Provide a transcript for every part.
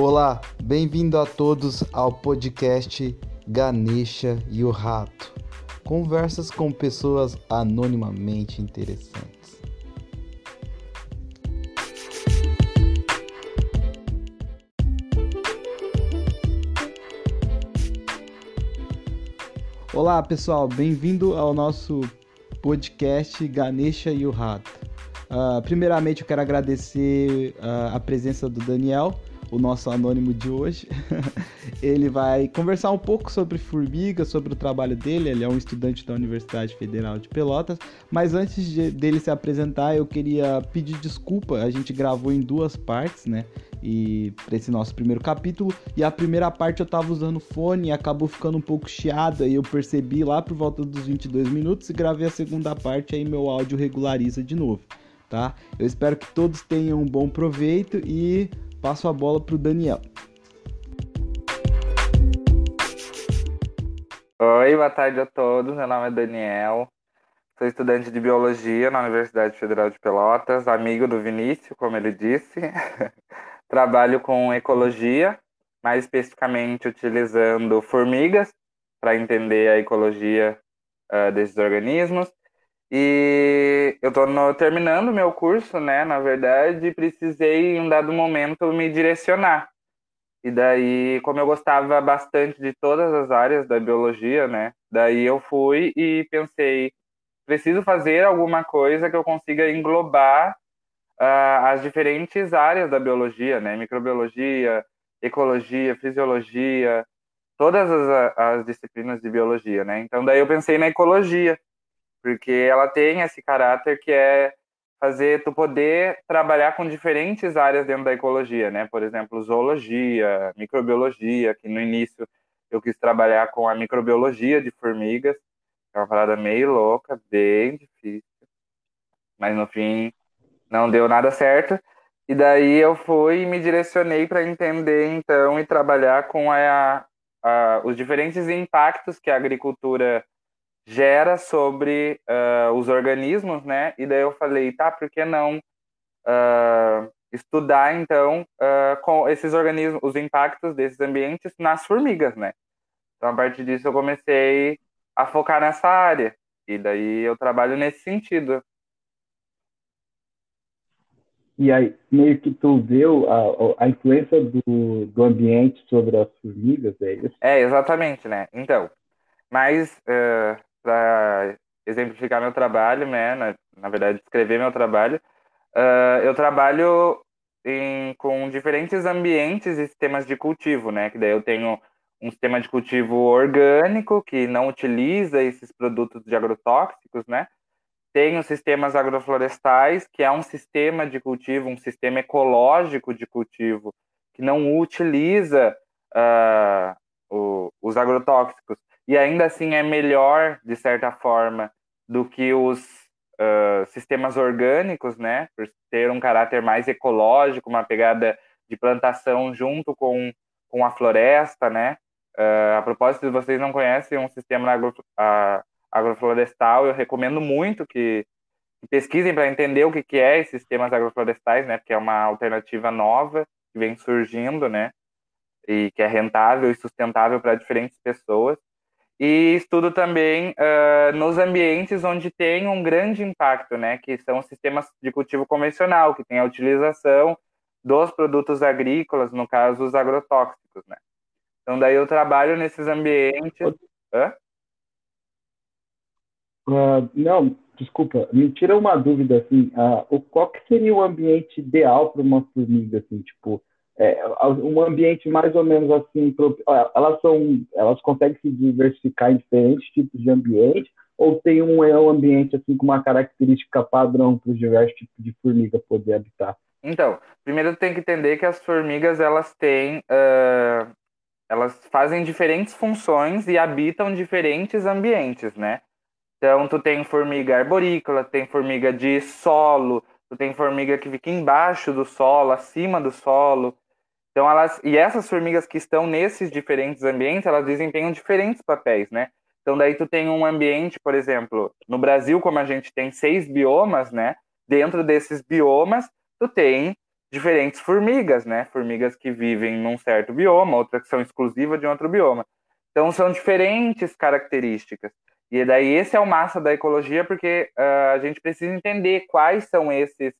Olá, bem-vindo a todos ao podcast Ganesha e o Rato. Conversas com pessoas anonimamente interessantes. Olá, pessoal, bem-vindo ao nosso podcast Ganesha e o Rato. Uh, primeiramente, eu quero agradecer uh, a presença do Daniel, o nosso anônimo de hoje. ele vai conversar um pouco sobre formiga, sobre o trabalho dele. Ele é um estudante da Universidade Federal de Pelotas. Mas antes de, dele se apresentar, eu queria pedir desculpa. A gente gravou em duas partes, né? E para esse nosso primeiro capítulo. E a primeira parte eu tava usando fone e acabou ficando um pouco chiada. E eu percebi lá por volta dos 22 minutos e gravei a segunda parte. Aí meu áudio regulariza de novo. Tá? Eu espero que todos tenham um bom proveito e passo a bola para o Daniel. Oi, boa tarde a todos. Meu nome é Daniel. Sou estudante de biologia na Universidade Federal de Pelotas, amigo do Vinícius, como ele disse. Trabalho com ecologia, mais especificamente utilizando formigas para entender a ecologia uh, desses organismos. E eu estou terminando meu curso, né? Na verdade, precisei em um dado momento me direcionar. E daí, como eu gostava bastante de todas as áreas da biologia, né? Daí eu fui e pensei, preciso fazer alguma coisa que eu consiga englobar uh, as diferentes áreas da biologia, né? Microbiologia, ecologia, fisiologia, todas as, as disciplinas de biologia, né? Então daí eu pensei na ecologia porque ela tem esse caráter que é fazer tu poder trabalhar com diferentes áreas dentro da ecologia, né? Por exemplo, zoologia, microbiologia, que no início eu quis trabalhar com a microbiologia de formigas, é uma parada meio louca, bem difícil, mas no fim não deu nada certo. E daí eu fui e me direcionei para entender então e trabalhar com a, a, os diferentes impactos que a agricultura gera sobre uh, os organismos, né? E daí eu falei, tá, por que não uh, estudar então uh, com esses organismos, os impactos desses ambientes nas formigas, né? Então a partir disso eu comecei a focar nessa área e daí eu trabalho nesse sentido. E aí, meio que tu viu a, a influência do, do ambiente sobre as formigas, é isso? É, exatamente, né? Então, mas uh, para exemplificar meu trabalho, né, na, na, verdade, descrever meu trabalho, uh, eu trabalho em, com diferentes ambientes e sistemas de cultivo, né, que daí eu tenho um sistema de cultivo orgânico, que não utiliza esses produtos de agrotóxicos, né, tenho sistemas agroflorestais, que é um sistema de cultivo, um sistema ecológico de cultivo, que não utiliza uh, o, os agrotóxicos e ainda assim é melhor, de certa forma, do que os uh, sistemas orgânicos, né? Por ter um caráter mais ecológico, uma pegada de plantação junto com, com a floresta, né? Uh, a propósito, se vocês não conhecem um sistema agro, uh, agroflorestal, eu recomendo muito que, que pesquisem para entender o que, que é esses sistemas agroflorestais, né? Porque é uma alternativa nova que vem surgindo, né? E que é rentável e sustentável para diferentes pessoas e estudo também uh, nos ambientes onde tem um grande impacto, né, que são sistemas de cultivo convencional, que tem a utilização dos produtos agrícolas, no caso os agrotóxicos, né. Então daí eu trabalho nesses ambientes. Hã? Uh, não, desculpa, me tira uma dúvida assim, uh, qual que seria o ambiente ideal para uma formiga assim, tipo, é, um ambiente mais ou menos assim, elas são, elas conseguem se diversificar em diferentes tipos de ambiente ou tem um, é ambiente assim com uma característica padrão para os diversos tipos de formiga poder habitar? Então, primeiro tem que entender que as formigas elas têm, uh, elas fazem diferentes funções e habitam diferentes ambientes, né? Então, tu tem formiga arborícola, tem formiga de solo, tu tem formiga que fica embaixo do solo, acima do solo, então elas e essas formigas que estão nesses diferentes ambientes, elas desempenham diferentes papéis, né? Então daí tu tem um ambiente, por exemplo, no Brasil como a gente tem seis biomas, né? Dentro desses biomas tu tem diferentes formigas, né? Formigas que vivem num certo bioma, outras que são exclusivas de outro bioma. Então são diferentes características. E daí esse é o massa da ecologia, porque uh, a gente precisa entender quais são esses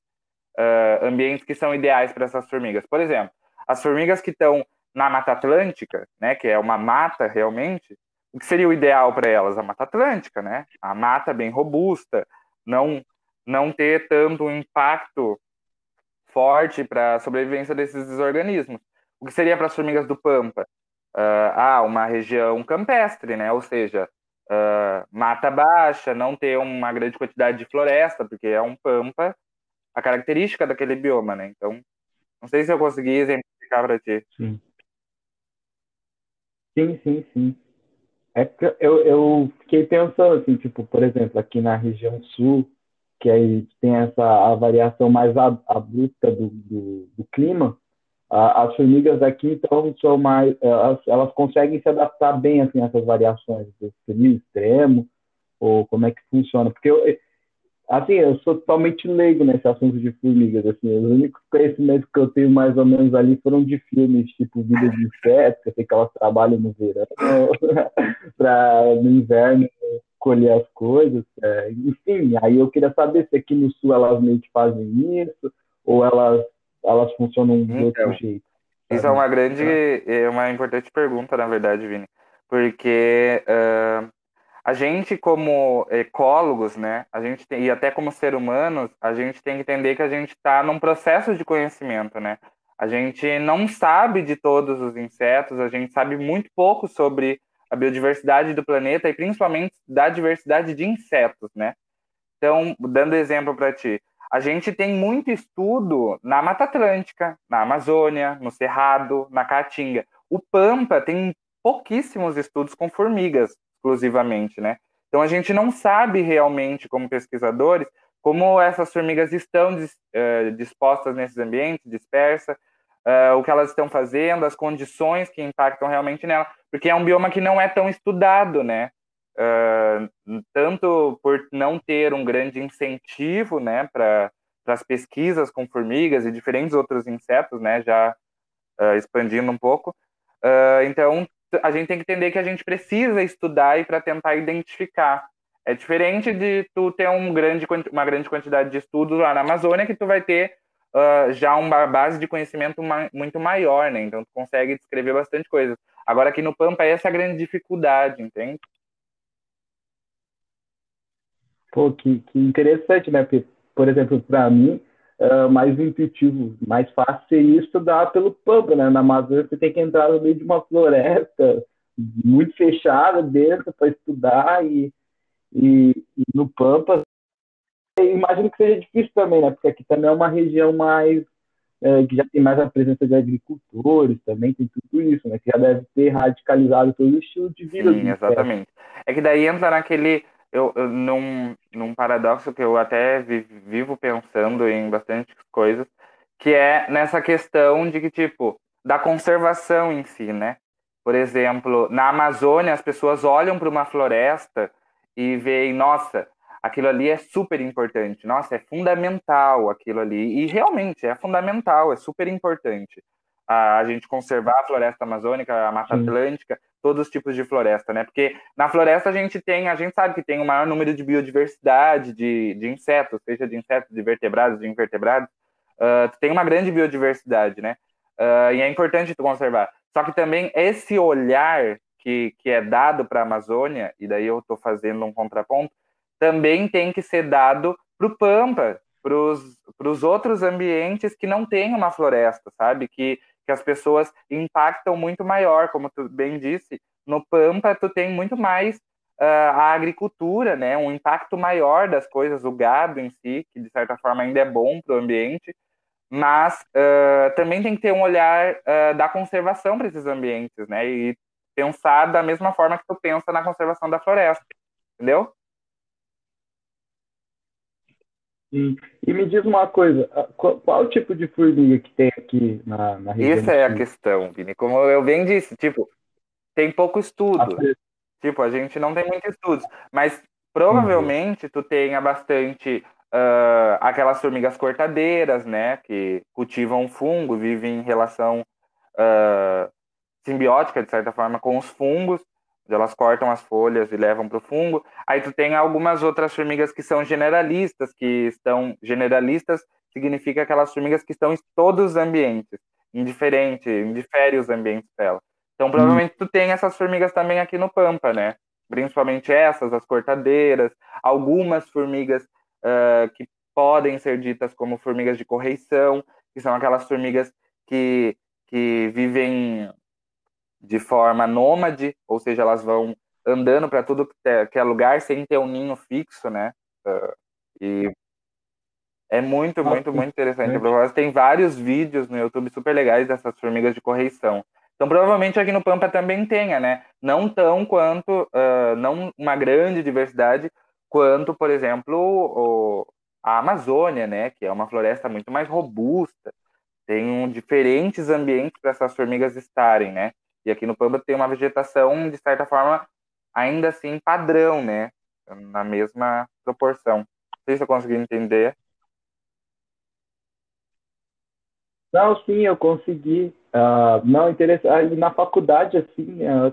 uh, ambientes que são ideais para essas formigas. Por exemplo, as formigas que estão na Mata Atlântica, né, que é uma mata realmente, o que seria o ideal para elas? A Mata Atlântica, né? A mata bem robusta, não não ter tanto impacto forte para a sobrevivência desses organismos. O que seria para as formigas do Pampa? Uh, ah, uma região campestre, né? Ou seja, uh, mata baixa, não ter uma grande quantidade de floresta, porque é um Pampa, a característica daquele bioma, né? Então, não sei se eu consegui exemplificar para ti. Sim. Sim, sim, sim. É que eu, eu fiquei pensando assim, tipo, por exemplo, aqui na região sul, que aí tem essa a variação mais abrupta do, do, do clima, a, as formigas aqui então são mais, elas, elas conseguem se adaptar bem assim a essas variações do frio extremo ou como é que funciona? Porque eu, Assim, eu sou totalmente leigo nesse assunto de formigas, assim, os únicos conhecimentos que eu tenho mais ou menos ali foram de filmes, tipo Vida de Insetos, que eu sei que elas trabalham no verão, para no inverno colher as coisas, é, enfim, aí eu queria saber se aqui no sul elas meio que fazem isso, ou elas, elas funcionam de então, outro jeito. Isso é uma grande, é uma importante pergunta, na verdade, Vini, porque... Uh a gente como ecólogos, né, a gente tem, e até como ser humanos, a gente tem que entender que a gente está num processo de conhecimento, né? A gente não sabe de todos os insetos, a gente sabe muito pouco sobre a biodiversidade do planeta e principalmente da diversidade de insetos, né? Então, dando exemplo para ti, a gente tem muito estudo na Mata Atlântica, na Amazônia, no Cerrado, na Caatinga. O Pampa tem pouquíssimos estudos com formigas, exclusivamente, né? Então a gente não sabe realmente, como pesquisadores, como essas formigas estão uh, dispostas nesses ambientes, dispersas, uh, o que elas estão fazendo, as condições que impactam realmente nela, porque é um bioma que não é tão estudado, né? Uh, tanto por não ter um grande incentivo, né, para as pesquisas com formigas e diferentes outros insetos, né, já expandindo um pouco. então a gente tem que entender que a gente precisa estudar e para tentar identificar. É diferente de tu ter um grande, uma grande quantidade de estudos lá na Amazônia, que tu vai ter uh, já uma base de conhecimento ma muito maior, né? Então tu consegue descrever bastante coisa. Agora aqui no Pampa essa é a grande dificuldade, entende? Pô, que, que interessante, né? Porque, por exemplo, para mim, uh, mais intuitivo, mais fácil seria estudar pelo Pampa, né? Na Amazônia você tem que entrar no meio de uma floresta muito fechada dentro para estudar e, e, e, no Pampa imagino que seja difícil também, né? Porque aqui também é uma região mais é, que já tem mais a presença de agricultores também, tem tudo isso, né? Que já deve ter radicalizado todo o estilo de vida. Sim, exatamente. É que daí entra naquele eu, eu num, num paradoxo que eu até vivo pensando em bastante coisas, que é nessa questão de que, tipo, da conservação em si, né? Por exemplo, na Amazônia, as pessoas olham para uma floresta e veem, nossa, aquilo ali é super importante, nossa, é fundamental aquilo ali. E realmente é fundamental, é super importante a, a gente conservar a floresta amazônica, a Mata Sim. Atlântica, todos os tipos de floresta, né? Porque na floresta a gente tem, a gente sabe que tem o maior número de biodiversidade de, de insetos, seja de insetos, de vertebrados, de invertebrados, uh, tem uma grande biodiversidade, né? Uh, e é importante tu conservar. Só que também esse olhar que, que é dado para a Amazônia, e daí eu estou fazendo um contraponto, também tem que ser dado para o Pampa, para os outros ambientes que não têm uma floresta, sabe? Que, que as pessoas impactam muito maior, como tu bem disse. No Pampa, tu tem muito mais uh, a agricultura, né? Um impacto maior das coisas, o gado em si, que de certa forma ainda é bom para o ambiente, mas uh, também tem que ter um olhar uh, da conservação para esses ambientes, né? E pensar da mesma forma que tu pensa na conservação da floresta, entendeu? E, e me diz uma coisa, qual, qual, o tipo de formiga que tem aqui na, na região? Essa é a questão, Vini. Como eu bem disse, tipo, tem pouco estudo. Ah, tipo, a gente não tem muitos estudos, mas provavelmente uhum. tu tenha bastante uh, aquelas formigas cortadeiras, né, que cultivam fungo, vivem em relação uh, simbiótica, de certa forma, com os fungos, elas cortam as folhas e levam para o fungo. Aí tu tem algumas outras formigas que são generalistas, que estão generalistas significa aquelas formigas que estão em todos os ambientes, indiferente, indifere os ambientes dela. Então, provavelmente tu tem essas formigas também aqui no Pampa, né? Principalmente essas, as cortadeiras, algumas formigas uh, que podem ser ditas como formigas de correição, que são aquelas formigas que, que vivem de forma nômade, ou seja, elas vão andando para tudo que é lugar sem ter um ninho fixo, né? Uh, e é muito, muito, muito interessante. É. Tem vários vídeos no YouTube super legais dessas formigas de correição. Então, provavelmente aqui no Pampa também tenha, né? Não tão quanto, uh, não uma grande diversidade, quanto, por exemplo, o, a Amazônia, né? Que é uma floresta muito mais robusta, tem um, diferentes ambientes para essas formigas estarem, né? E aqui no Pampa tem uma vegetação, de certa forma, ainda assim padrão, né? Na mesma proporção. Não sei se eu consegui entender. Não, sim, eu consegui. Uh, não, interessante. Na faculdade, assim, uh,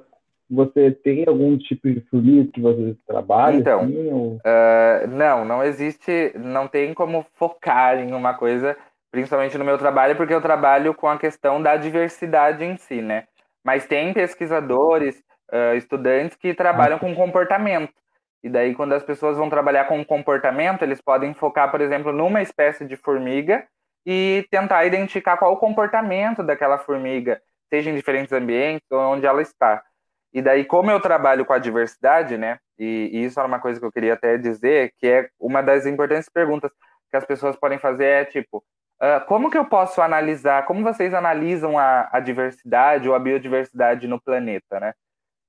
você tem algum tipo de formiga que você trabalha? Então, assim, ou... uh, não, não existe, não tem como focar em uma coisa, principalmente no meu trabalho, porque eu trabalho com a questão da diversidade em si, né? Mas tem pesquisadores, estudantes que trabalham com comportamento. E daí, quando as pessoas vão trabalhar com comportamento, eles podem focar, por exemplo, numa espécie de formiga e tentar identificar qual o comportamento daquela formiga, seja em diferentes ambientes ou onde ela está. E daí, como eu trabalho com a diversidade, né, e, e isso era uma coisa que eu queria até dizer, que é uma das importantes perguntas que as pessoas podem fazer é tipo, uh, como que eu posso analisar, como vocês analisam a, a diversidade ou a biodiversidade no planeta, né?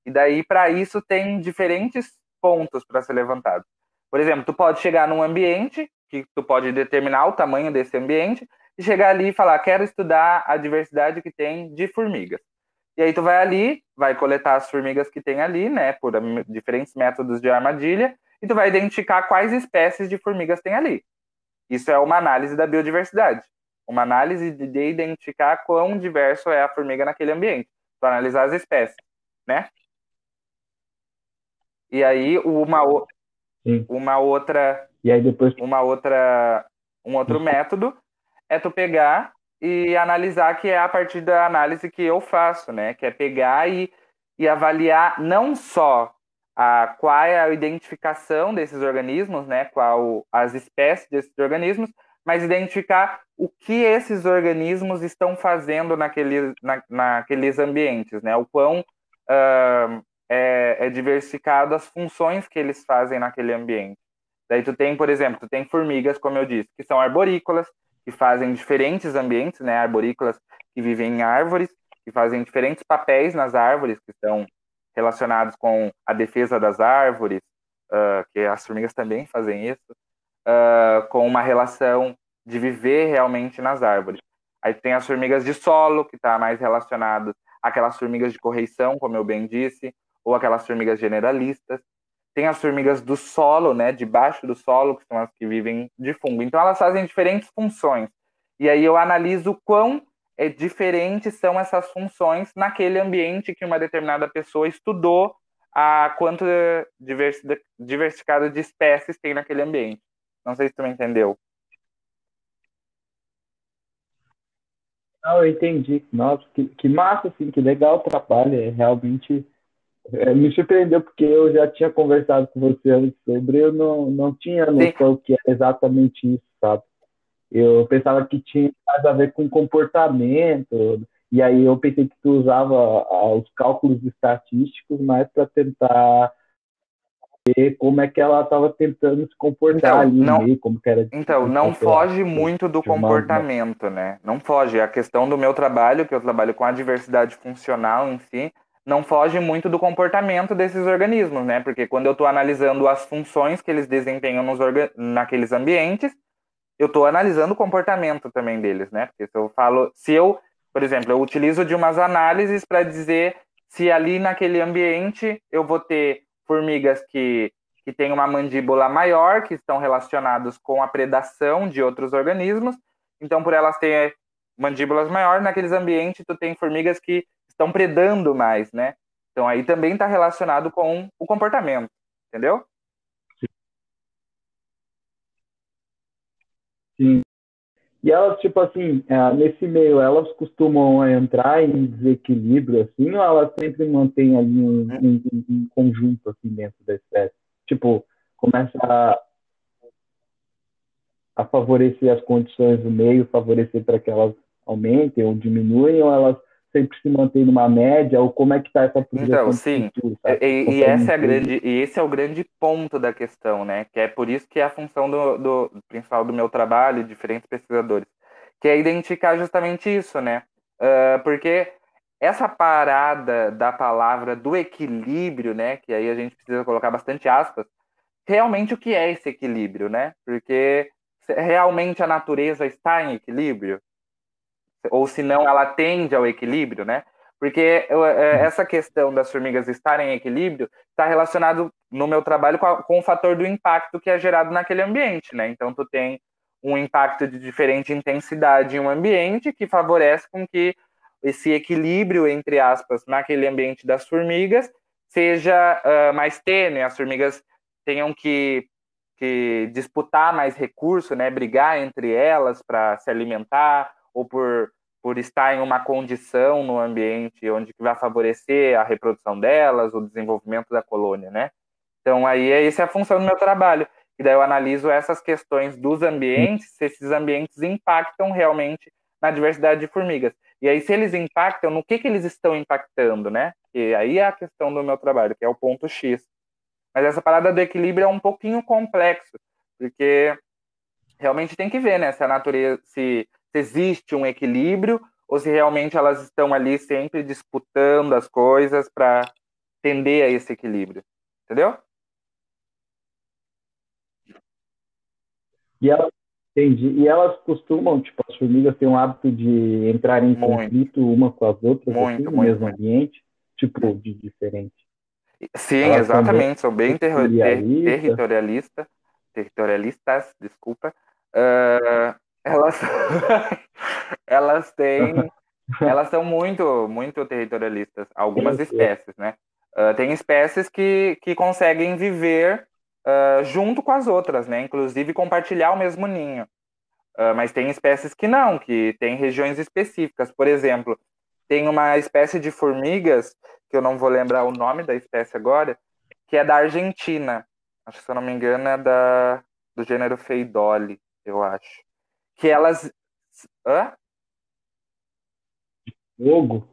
E daí, para isso, tem diferentes pontos para ser levantado. Por exemplo, tu pode chegar num ambiente que tu pode determinar o tamanho desse ambiente e chegar ali e falar, quero estudar a diversidade que tem de formigas. E aí tu vai ali, vai coletar as formigas que tem ali, né, por diferentes métodos de armadilha, e tu vai identificar quais espécies de formigas tem ali. Isso é uma análise da biodiversidade. Uma análise de identificar quão diverso é a formiga naquele ambiente. para analisar as espécies, né? E aí uma, uma outra e aí depois. Uma outra, um outro método é tu pegar e analisar, que é a partir da análise que eu faço, né? Que é pegar e, e avaliar não só a, qual é a identificação desses organismos, né? Qual as espécies desses organismos, mas identificar o que esses organismos estão fazendo naqueles, na, naqueles ambientes, né? O quão uh, é, é diversificado as funções que eles fazem naquele ambiente. Daí tu tem, por exemplo, tu tem formigas, como eu disse, que são arborícolas, que fazem diferentes ambientes, né? Arborícolas que vivem em árvores, que fazem diferentes papéis nas árvores, que estão relacionados com a defesa das árvores, uh, que as formigas também fazem isso, uh, com uma relação de viver realmente nas árvores. Aí tem as formigas de solo, que está mais relacionado àquelas formigas de correição, como eu bem disse, ou aquelas formigas generalistas tem as formigas do solo, né, debaixo do solo, que são as que vivem de fungo. Então elas fazem diferentes funções. E aí eu analiso quão é, diferentes são essas funções naquele ambiente que uma determinada pessoa estudou a quanto diversificado de espécies tem naquele ambiente. Não sei se tu me entendeu. Não, eu entendi. Nossa, que, que massa, assim, que legal o trabalho. É realmente é, me surpreendeu porque eu já tinha conversado com você antes sobre, eu não, não tinha noção Sim. que é exatamente isso, sabe? Eu pensava que tinha mais a ver com comportamento, e aí eu pensei que tu usava os cálculos estatísticos mais para tentar ver como é que ela estava tentando se comportar então, ali não, meio, como que era Então, não foge muito do comportamento, né? Não foge. A questão do meu trabalho, que eu trabalho com a diversidade funcional em si, não foge muito do comportamento desses organismos, né? Porque quando eu estou analisando as funções que eles desempenham nos naqueles ambientes, eu estou analisando o comportamento também deles, né? Porque se eu falo, se eu, por exemplo, eu utilizo de umas análises para dizer se ali naquele ambiente eu vou ter formigas que, que têm uma mandíbula maior, que estão relacionados com a predação de outros organismos. Então, por elas terem mandíbulas maiores, naqueles ambientes tu tem formigas que estão predando mais, né? Então aí também está relacionado com o comportamento, entendeu? Sim. E elas, tipo assim, é, nesse meio, elas costumam entrar em desequilíbrio, assim, ou elas sempre mantêm ali um, um, um conjunto, assim, dentro da espécie? Tipo, começa a, a favorecer as condições do meio, favorecer para que elas aumentem ou diminuem, ou elas sempre se mantêm numa média, ou como é que está essa projeção? Então, sim, futuro, e, e, essa é a grande, e esse é o grande ponto da questão, né? Que é por isso que é a função do, do principal do meu trabalho, diferentes pesquisadores, que é identificar justamente isso, né? Uh, porque essa parada da palavra do equilíbrio, né? Que aí a gente precisa colocar bastante aspas, realmente o que é esse equilíbrio, né? Porque realmente a natureza está em equilíbrio? Ou se não ela tende ao equilíbrio, né? Porque eu, é, essa questão das formigas estarem em equilíbrio está relacionado no meu trabalho com, a, com, o fator do impacto que é gerado naquele ambiente, né? Então tu tem um impacto de diferente intensidade em um ambiente que favorece com que esse equilíbrio entre aspas naquele ambiente das formigas seja uh, mais tênue, as formigas tenham que, que disputar mais recurso, né? Brigar entre elas para se alimentar ou por por estar em uma condição no ambiente onde vai favorecer a reprodução delas, o desenvolvimento da colônia, né? Então aí essa é a função do meu trabalho. E daí eu analiso essas questões dos ambientes, se esses ambientes impactam realmente na diversidade de formigas. E aí se eles impactam, no que que eles estão impactando, né? E aí é a questão do meu trabalho, que é o ponto X. Mas essa parada do equilíbrio é um pouquinho complexo, porque realmente tem que ver, né? Se a natureza, se se existe um equilíbrio ou se realmente elas estão ali sempre disputando as coisas para tender a esse equilíbrio. Entendeu? E elas, entendi. E elas costumam, tipo, as formigas têm um hábito de entrar em muito. conflito uma com as outras muito, assim, no muito, mesmo ambiente, tipo, de diferente. Sim, elas exatamente. São bem, ter territorialista, territorialistas, desculpa. Uh, elas, elas têm, elas são muito, muito territorialistas, algumas espécies, né? Uh, tem espécies que, que conseguem viver uh, junto com as outras, né? Inclusive compartilhar o mesmo ninho. Uh, mas tem espécies que não, que tem regiões específicas. Por exemplo, tem uma espécie de formigas, que eu não vou lembrar o nome da espécie agora, que é da Argentina. Acho que, se eu não me engano, é da, do gênero Feidoli, eu acho que elas. Hã? Fogo?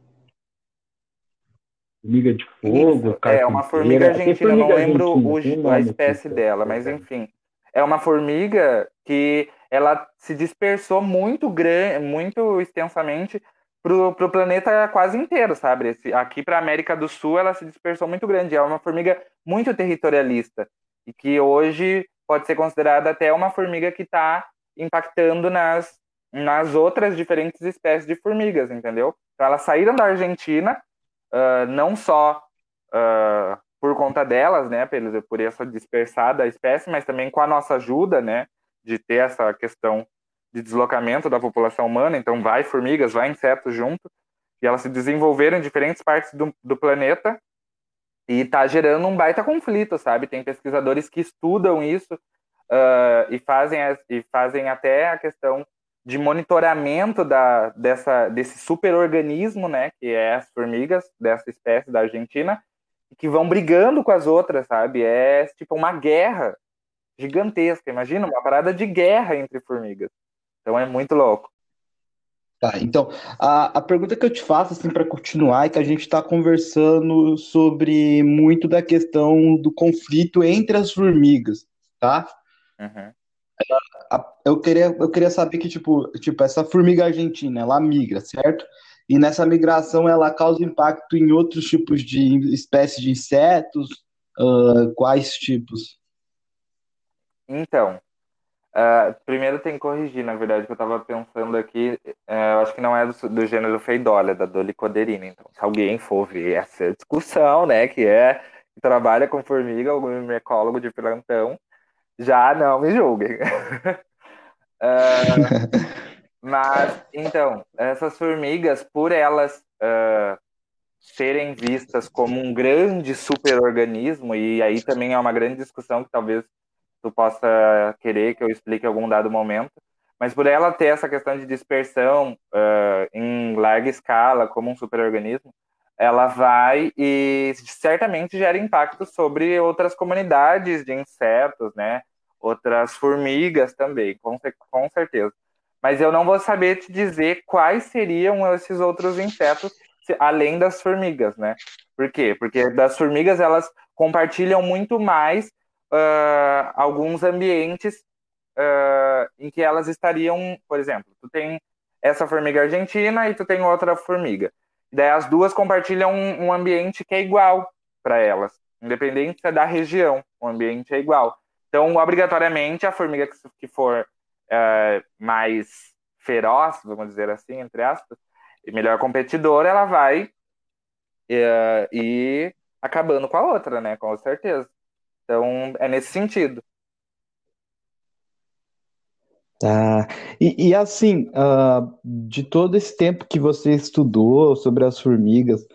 Formiga de fogo? É uma formiga argentina, eu não lembro o, a espécie dela, mas enfim. É uma formiga que ela se dispersou muito grande, muito extensamente pro, pro planeta quase inteiro, sabe? Esse, aqui para América do Sul ela se dispersou muito grande. É uma formiga muito territorialista e que hoje pode ser considerada até uma formiga que está impactando nas, nas outras diferentes espécies de formigas, entendeu? Então, elas saíram da Argentina, uh, não só uh, por conta delas, né, por, por essa dispersada espécie, mas também com a nossa ajuda, né, de ter essa questão de deslocamento da população humana, então vai formigas, vai insetos junto, e elas se desenvolveram em diferentes partes do, do planeta, e está gerando um baita conflito, sabe? Tem pesquisadores que estudam isso, uh, e, fazem e fazem até a questão de monitoramento da, dessa, desse superorganismo, né, que é as formigas dessa espécie da Argentina, que vão brigando com as outras, sabe? É tipo uma guerra gigantesca. Imagina uma parada de guerra entre formigas. Então é muito louco. Tá, então a, a pergunta que eu te faço assim para continuar é que a gente está conversando sobre muito da questão do conflito entre as formigas, tá? Uhum. Eu queria, eu queria saber que, tipo, tipo, essa formiga argentina, ela migra, certo? E nessa migração ela causa impacto em outros tipos de espécies de insetos? Uh, quais tipos? Então, uh, primeiro tem que corrigir, na verdade, que eu estava pensando aqui, uh, eu acho que não é do, do gênero Feidolia, é da Dolicoderina. Então, se alguém for ver essa discussão, né, que é que trabalha com formiga, algum ecólogo de plantão, já não me julguem. uh, mas, então, essas formigas, por elas uh, serem vistas como um grande superorganismo, e aí também é uma grande discussão que talvez tu possa querer que eu explique em algum dado momento, mas por ela ter essa questão de dispersão uh, em larga escala como um superorganismo, ela vai e certamente gera impacto sobre outras comunidades de insetos, né? Outras formigas também, com, com certeza. Mas eu não vou saber te dizer quais seriam esses outros insetos além das formigas, né? Por quê? Porque das formigas elas compartilham muito mais uh, alguns ambientes uh, em que elas estariam, por exemplo, tu tem essa formiga argentina e tu tem outra formiga. Daí as duas compartilham um, um ambiente que é igual para elas, independente é da região, o ambiente é igual. Então, obrigatoriamente, a formiga que for uh, mais feroz, vamos dizer assim, entre aspas, e melhor competidora, ela vai uh, ir acabando com a outra, né? Com certeza. Então, é nesse sentido. Tá. E, e assim, uh, de todo esse tempo que você estudou sobre as formigas,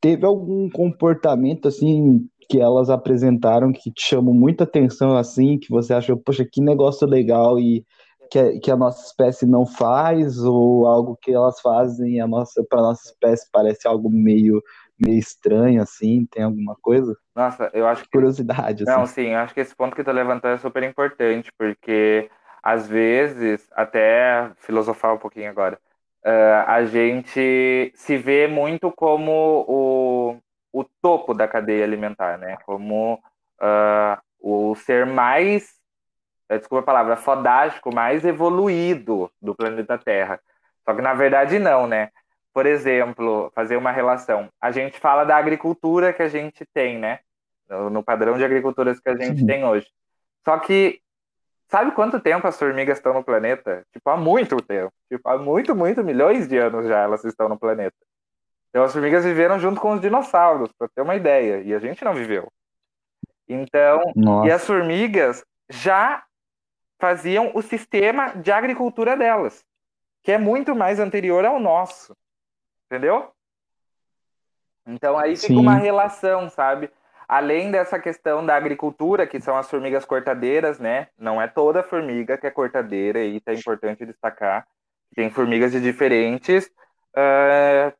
teve algum comportamento assim que elas apresentaram que te chamou muita atenção assim, que você achou, poxa, que negócio legal e que a, que a nossa espécie não faz, ou algo que elas fazem a nossa para nossa espécie parece algo meio meio estranho assim, tem alguma coisa? Nossa, eu acho que curiosidade assim. Não, sim, eu acho que esse ponto que tu levantou é super importante, porque às vezes, até filosofar um pouquinho agora, uh, a gente se vê muito como o, o topo da cadeia alimentar, né? Como uh, o ser mais é, desculpa a palavra, fodástico, mais evoluído do planeta Terra. Só que na verdade não, né? Por exemplo, fazer uma relação. A gente fala da agricultura que a gente tem, né? No padrão de agricultura que a gente tem hoje. Só que sabe quanto tempo as formigas estão no planeta? Tipo, há muito tempo. Tipo, há muito, muito milhões de anos já elas estão no planeta. Então as formigas viveram junto com os dinossauros, para ter uma ideia, e a gente não viveu. Então, Nossa. e as formigas já faziam o sistema de agricultura delas, que é muito mais anterior ao nosso. Entendeu? Então aí fica Sim. uma relação, sabe? Além dessa questão da agricultura, que são as formigas cortadeiras, né? Não é toda formiga que é cortadeira, e é importante destacar. Tem formigas de diferentes uh,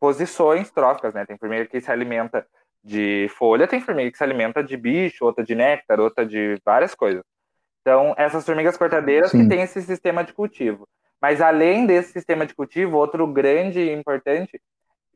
posições tróficas, né? Tem formiga que se alimenta de folha, tem formiga que se alimenta de bicho, outra de néctar, outra de várias coisas. Então, essas formigas cortadeiras Sim. que têm esse sistema de cultivo. Mas além desse sistema de cultivo, outro grande e importante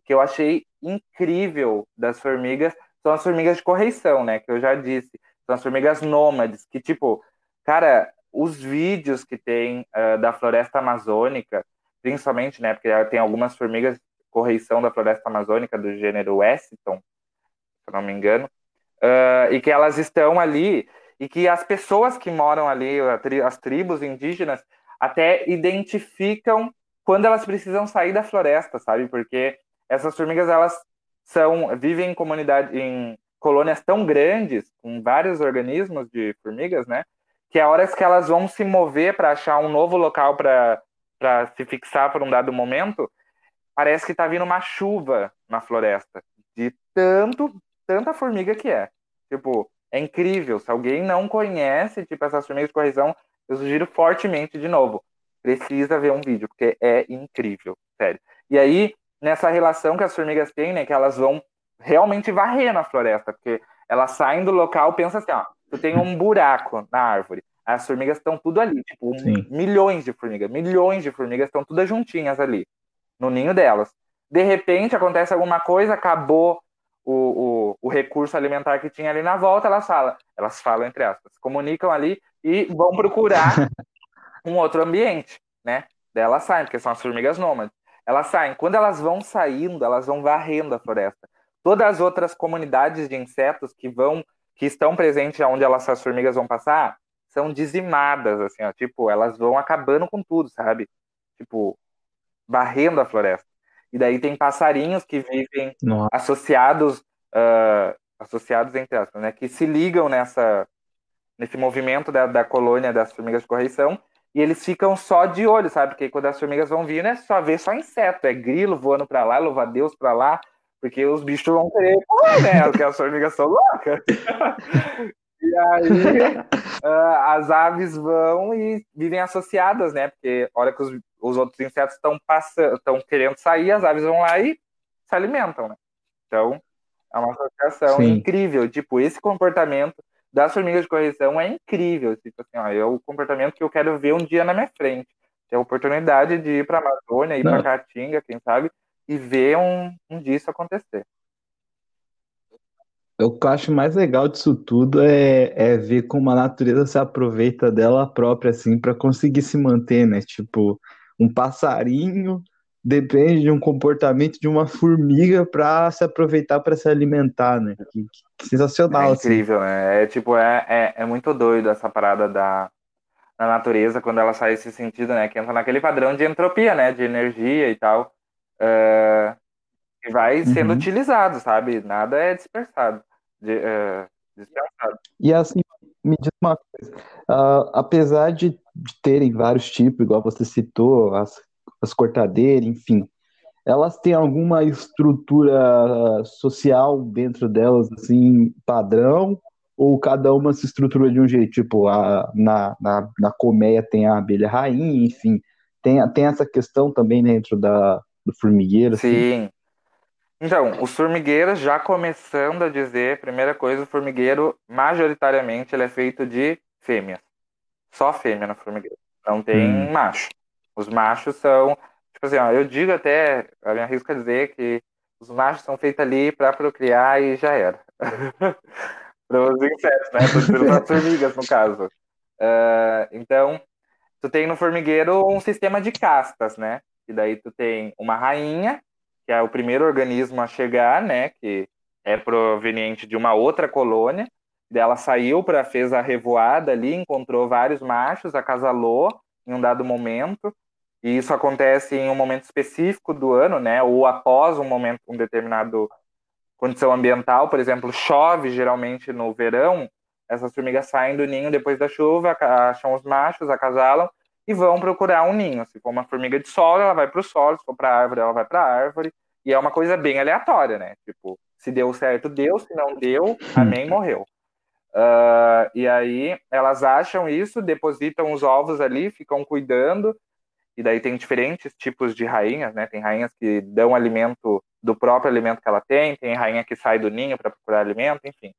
que eu achei incrível das formigas são as formigas de correição, né? Que eu já disse. São as formigas nômades, que, tipo, cara, os vídeos que tem uh, da floresta amazônica, principalmente, né? Porque tem algumas formigas correição da floresta amazônica do gênero Weston, se não me engano, uh, e que elas estão ali e que as pessoas que moram ali, as tribos indígenas, até identificam quando elas precisam sair da floresta, sabe? Porque essas formigas elas são vivem em comunidade em colônias tão grandes, com vários organismos de formigas, né? Que a horas que elas vão se mover para achar um novo local para se fixar por um dado momento, parece que está vindo uma chuva na floresta de tanto tanta formiga que é. Tipo, é incrível. Se alguém não conhece, tipo, essas formigas de correção, eu sugiro fortemente, de novo, precisa ver um vídeo, porque é incrível, sério. E aí, nessa relação que as formigas têm, né, que elas vão realmente varrer na floresta, porque elas saem do local, pensa assim, ó, tu tem um buraco na árvore, as formigas estão tudo ali, tipo, Sim. milhões de formigas, milhões de formigas estão todas juntinhas ali, no ninho delas. De repente, acontece alguma coisa, acabou o, o, o, recurso alimentar que tinha ali na volta, elas falam, elas falam entre aspas, comunicam ali e vão procurar um outro ambiente, né? Daí elas saem, porque são as formigas nômades. Elas saem. Quando elas vão saindo, elas vão varrendo a floresta. Todas as outras comunidades de insetos que vão, que estão presentes onde elas, as formigas vão passar, são dizimadas, assim, ó. Tipo, elas vão acabando com tudo, sabe? Tipo, varrendo a floresta. E daí tem passarinhos que vivem Nossa. associados uh, associados entre aspas, né, que se ligam nessa nesse movimento da, da colônia das formigas de correição e eles ficam só de olho, sabe? Porque quando as formigas vão vir, é só ver só inseto, é grilo voando para lá, louva a Deus para lá, porque os bichos vão querer comer, né? Porque as formigas são loucas. e aí uh, as aves vão e vivem associadas, né? Porque olha que os, os outros insetos estão passando, estão querendo sair, as aves vão lá e se alimentam, né? Então, é uma associação Sim. incrível. Tipo, esse comportamento das formigas de correção é incrível. Tipo assim, ó, é o comportamento que eu quero ver um dia na minha frente. Ter a oportunidade de ir para a Amazônia, ir para Caatinga, quem sabe, e ver um, um disso acontecer. O que eu acho mais legal disso tudo é, é ver como a natureza se aproveita dela própria, assim, para conseguir se manter, né? Tipo, um passarinho depende de um comportamento de uma formiga para se aproveitar para se alimentar, né? Que, que sensacional, é assim. incrível, assim. né? É tipo, é, é, é, muito doido essa parada da, da natureza quando ela sai esse sentido, né? Que entra naquele padrão de entropia, né? De energia e tal. Uh, e vai sendo uhum. utilizado, sabe? Nada é dispersado de, é, E assim, me diz uma coisa, uh, apesar de, de, terem vários tipos, igual você citou, as, as cortadeiras, enfim, elas têm alguma estrutura social dentro delas, assim, padrão, ou cada uma se estrutura de um jeito, tipo, a, na, na, na colmeia tem a abelha rainha, enfim, tem, tem essa questão também dentro da, do formigueiro? Assim? Sim, assim? Então, os formigueiros, já começando a dizer, primeira coisa, o formigueiro, majoritariamente, ele é feito de fêmeas. Só fêmea no formigueiro. Não tem hum. macho. Os machos são, tipo assim, ó, eu digo até, a minha risca dizer que os machos são feitos ali para procriar e já era. para os insetos, né? Para as formigas, no caso. Uh, então, tu tem no formigueiro um sistema de castas, né? E daí tu tem uma rainha, que é o primeiro organismo a chegar, né, que é proveniente de uma outra colônia. Ela saiu para fez a revoada ali, encontrou vários machos, acasalou em um dado momento. E isso acontece em um momento específico do ano, né, ou após um momento, um determinado condição ambiental, por exemplo, chove geralmente no verão, essas formigas saem do ninho depois da chuva, acham os machos, acasalam e vão procurar um ninho. Se for uma formiga de solo, ela vai para o solo, se for para árvore, ela vai para a árvore. E é uma coisa bem aleatória, né? Tipo, se deu certo, deu, se não deu, amém, morreu. Uh, e aí elas acham isso, depositam os ovos ali, ficam cuidando. E daí tem diferentes tipos de rainhas, né? Tem rainhas que dão alimento do próprio alimento que ela tem, tem rainha que sai do ninho para procurar alimento, enfim.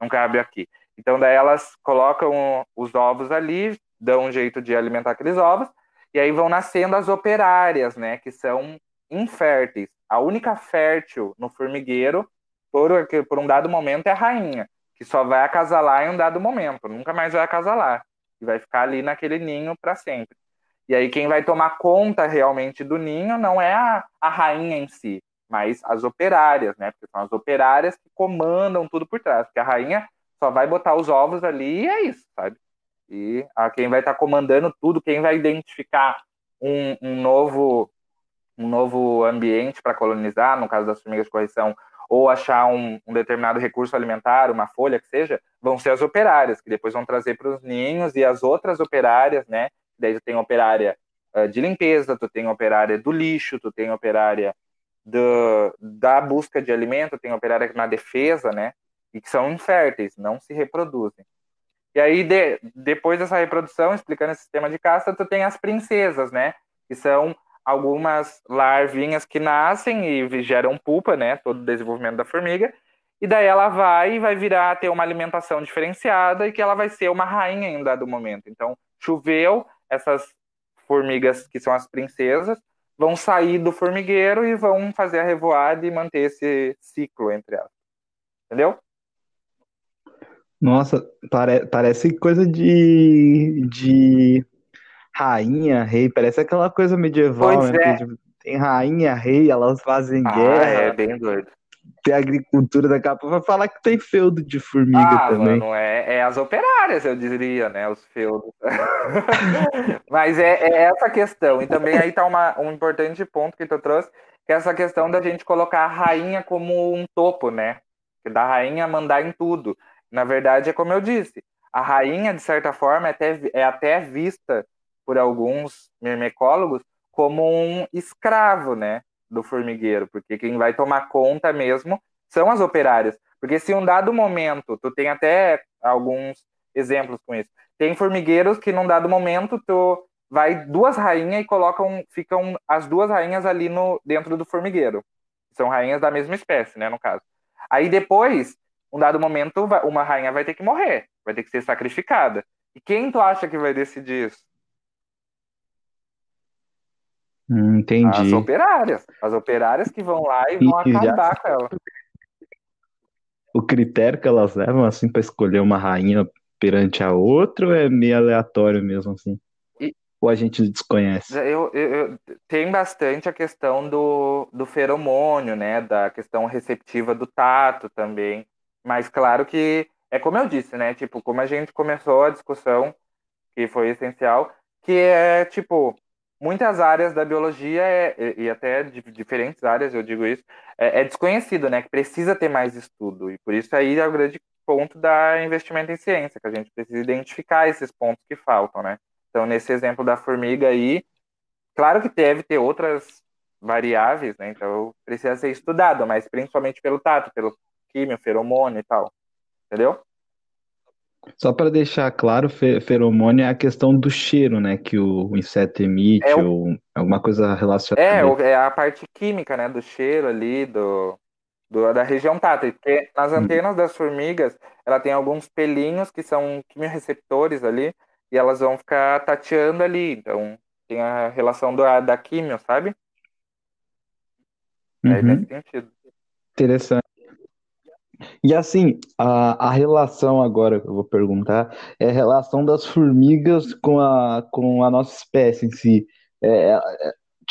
Não cabe aqui. Então daí elas colocam os ovos ali, dão um jeito de alimentar aqueles ovos, e aí vão nascendo as operárias, né, que são inférteis. A única fértil no formigueiro, por, por um dado momento, é a rainha, que só vai acasalar em um dado momento, nunca mais vai acasalar, e vai ficar ali naquele ninho para sempre. E aí quem vai tomar conta realmente do ninho não é a, a rainha em si, mas as operárias, né? Porque são as operárias que comandam tudo por trás. Porque a rainha só vai botar os ovos ali e é isso, sabe? E a quem vai estar tá comandando tudo, quem vai identificar um, um novo um novo ambiente para colonizar, no caso das formigas de correção, ou achar um, um, determinado recurso alimentar, uma folha que seja, vão ser as operárias, que depois vão trazer para os ninhos, e as outras operárias, né? Daí tu tem operária uh, de limpeza, tu tem operária do lixo, tu tem operária do, da busca de alimento, tem operária na defesa, né? E que são inférteis, não se reproduzem. E aí, de, depois dessa reprodução, explicando esse sistema de caça, tu tem as princesas, né? Que são algumas larvinhas que nascem e geram pupa, né? Todo o desenvolvimento da formiga. E daí ela vai e vai virar ter uma alimentação diferenciada e que ela vai ser uma rainha em um dado momento. Então, choveu, essas formigas que são as princesas vão sair do formigueiro e vão fazer a revoada e manter esse ciclo entre elas. Entendeu? Nossa, pare, parece coisa de, de rainha, rei, parece aquela coisa medieval, pois né? É. Tipo, tem rainha, rei, elas fazem ah, guerra. É bem doido. Tem agricultura da capa, vai falar que tem feudo de formiga ah, também. Mano, é, é as operárias, eu diria, né? Os feudos. Mas é, é, essa questão. E também aí tá uma, um importante ponto que tu trouxe, que é essa questão da gente colocar a rainha como um topo, né? da rainha mandar em tudo. Na verdade, é como eu disse, a rainha, de certa forma, é até, é até vista por alguns mirmecólogos como um escravo, né, do formigueiro, porque quem vai tomar conta mesmo são as operárias. Porque se um dado momento, tu tem até alguns exemplos com isso, tem formigueiros que num dado momento tu vai duas rainhas e colocam, ficam as duas rainhas ali no dentro do formigueiro. São rainhas da mesma espécie, né, no caso. Aí depois, um dado momento, uma rainha vai ter que morrer, vai ter que ser sacrificada. E quem tu acha que vai decidir isso? Hum, entendi. As operárias. As operárias que vão lá e vão e acabar já... com ela. O critério que elas levam, assim, para escolher uma rainha perante a outra é meio aleatório mesmo, assim? E... Ou a gente desconhece? Eu, eu, eu, tem bastante a questão do, do feromônio, né? Da questão receptiva do tato também. Mas claro que é como eu disse, né? Tipo, como a gente começou a discussão, que foi essencial, que é tipo, muitas áreas da biologia, é, e até de diferentes áreas, eu digo isso, é, é, desconhecido, né? Que precisa ter mais estudo. E por isso aí é o grande ponto da investimento em ciência, que a gente precisa identificar esses pontos que faltam, né? Então, nesse exemplo da formiga aí, claro que deve ter outras variáveis, né? Então, precisa ser estudado, mas principalmente pelo tato, pelo químio, feromônio e tal. Entendeu? Só para deixar claro, feromônio é a questão do cheiro, né? Que o inseto emite, é o... ou alguma coisa relacionada. É, é a parte química, né? Do cheiro ali, do, do, da região tátil, porque nas uhum. antenas das formigas, ela tem alguns pelinhos que são quimiorreceptores ali, e elas vão ficar tateando ali, então tem a relação do, da químio, sabe? Uhum. Aí sentido. Interessante. E assim, a, a relação agora que eu vou perguntar é a relação das formigas com a, com a nossa espécie em si. É, é,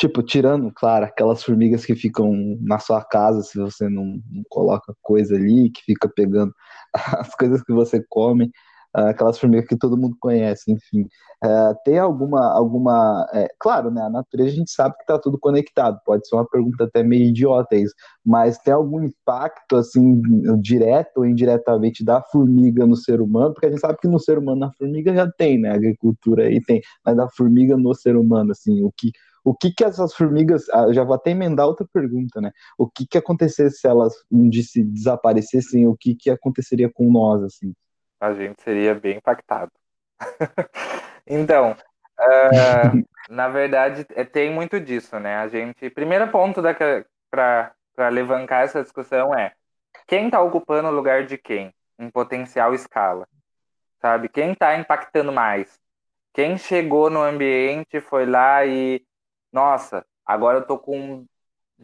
Tipo, tirando, claro, aquelas formigas que ficam na sua casa se você não, não coloca coisa ali, que fica pegando as coisas que você come, aquelas formigas que todo mundo conhece, enfim. Uh, tem alguma, alguma é, claro, né, a natureza a gente sabe que está tudo conectado, pode ser uma pergunta até meio idiota isso, mas tem algum impacto, assim, direto ou indiretamente da formiga no ser humano, porque a gente sabe que no ser humano, na formiga já tem, né, a agricultura aí tem, mas da formiga no ser humano, assim, o que, o que que essas formigas, ah, já vou até emendar outra pergunta, né? O que que acontecesse se elas um dia se desaparecessem, o que que aconteceria com nós, assim? A gente seria bem impactado. então, uh, na verdade, é, tem muito disso, né? A gente, primeiro ponto para levantar essa discussão é quem está ocupando o lugar de quem em potencial escala, sabe? Quem está impactando mais? Quem chegou no ambiente, foi lá e nossa, agora eu tô com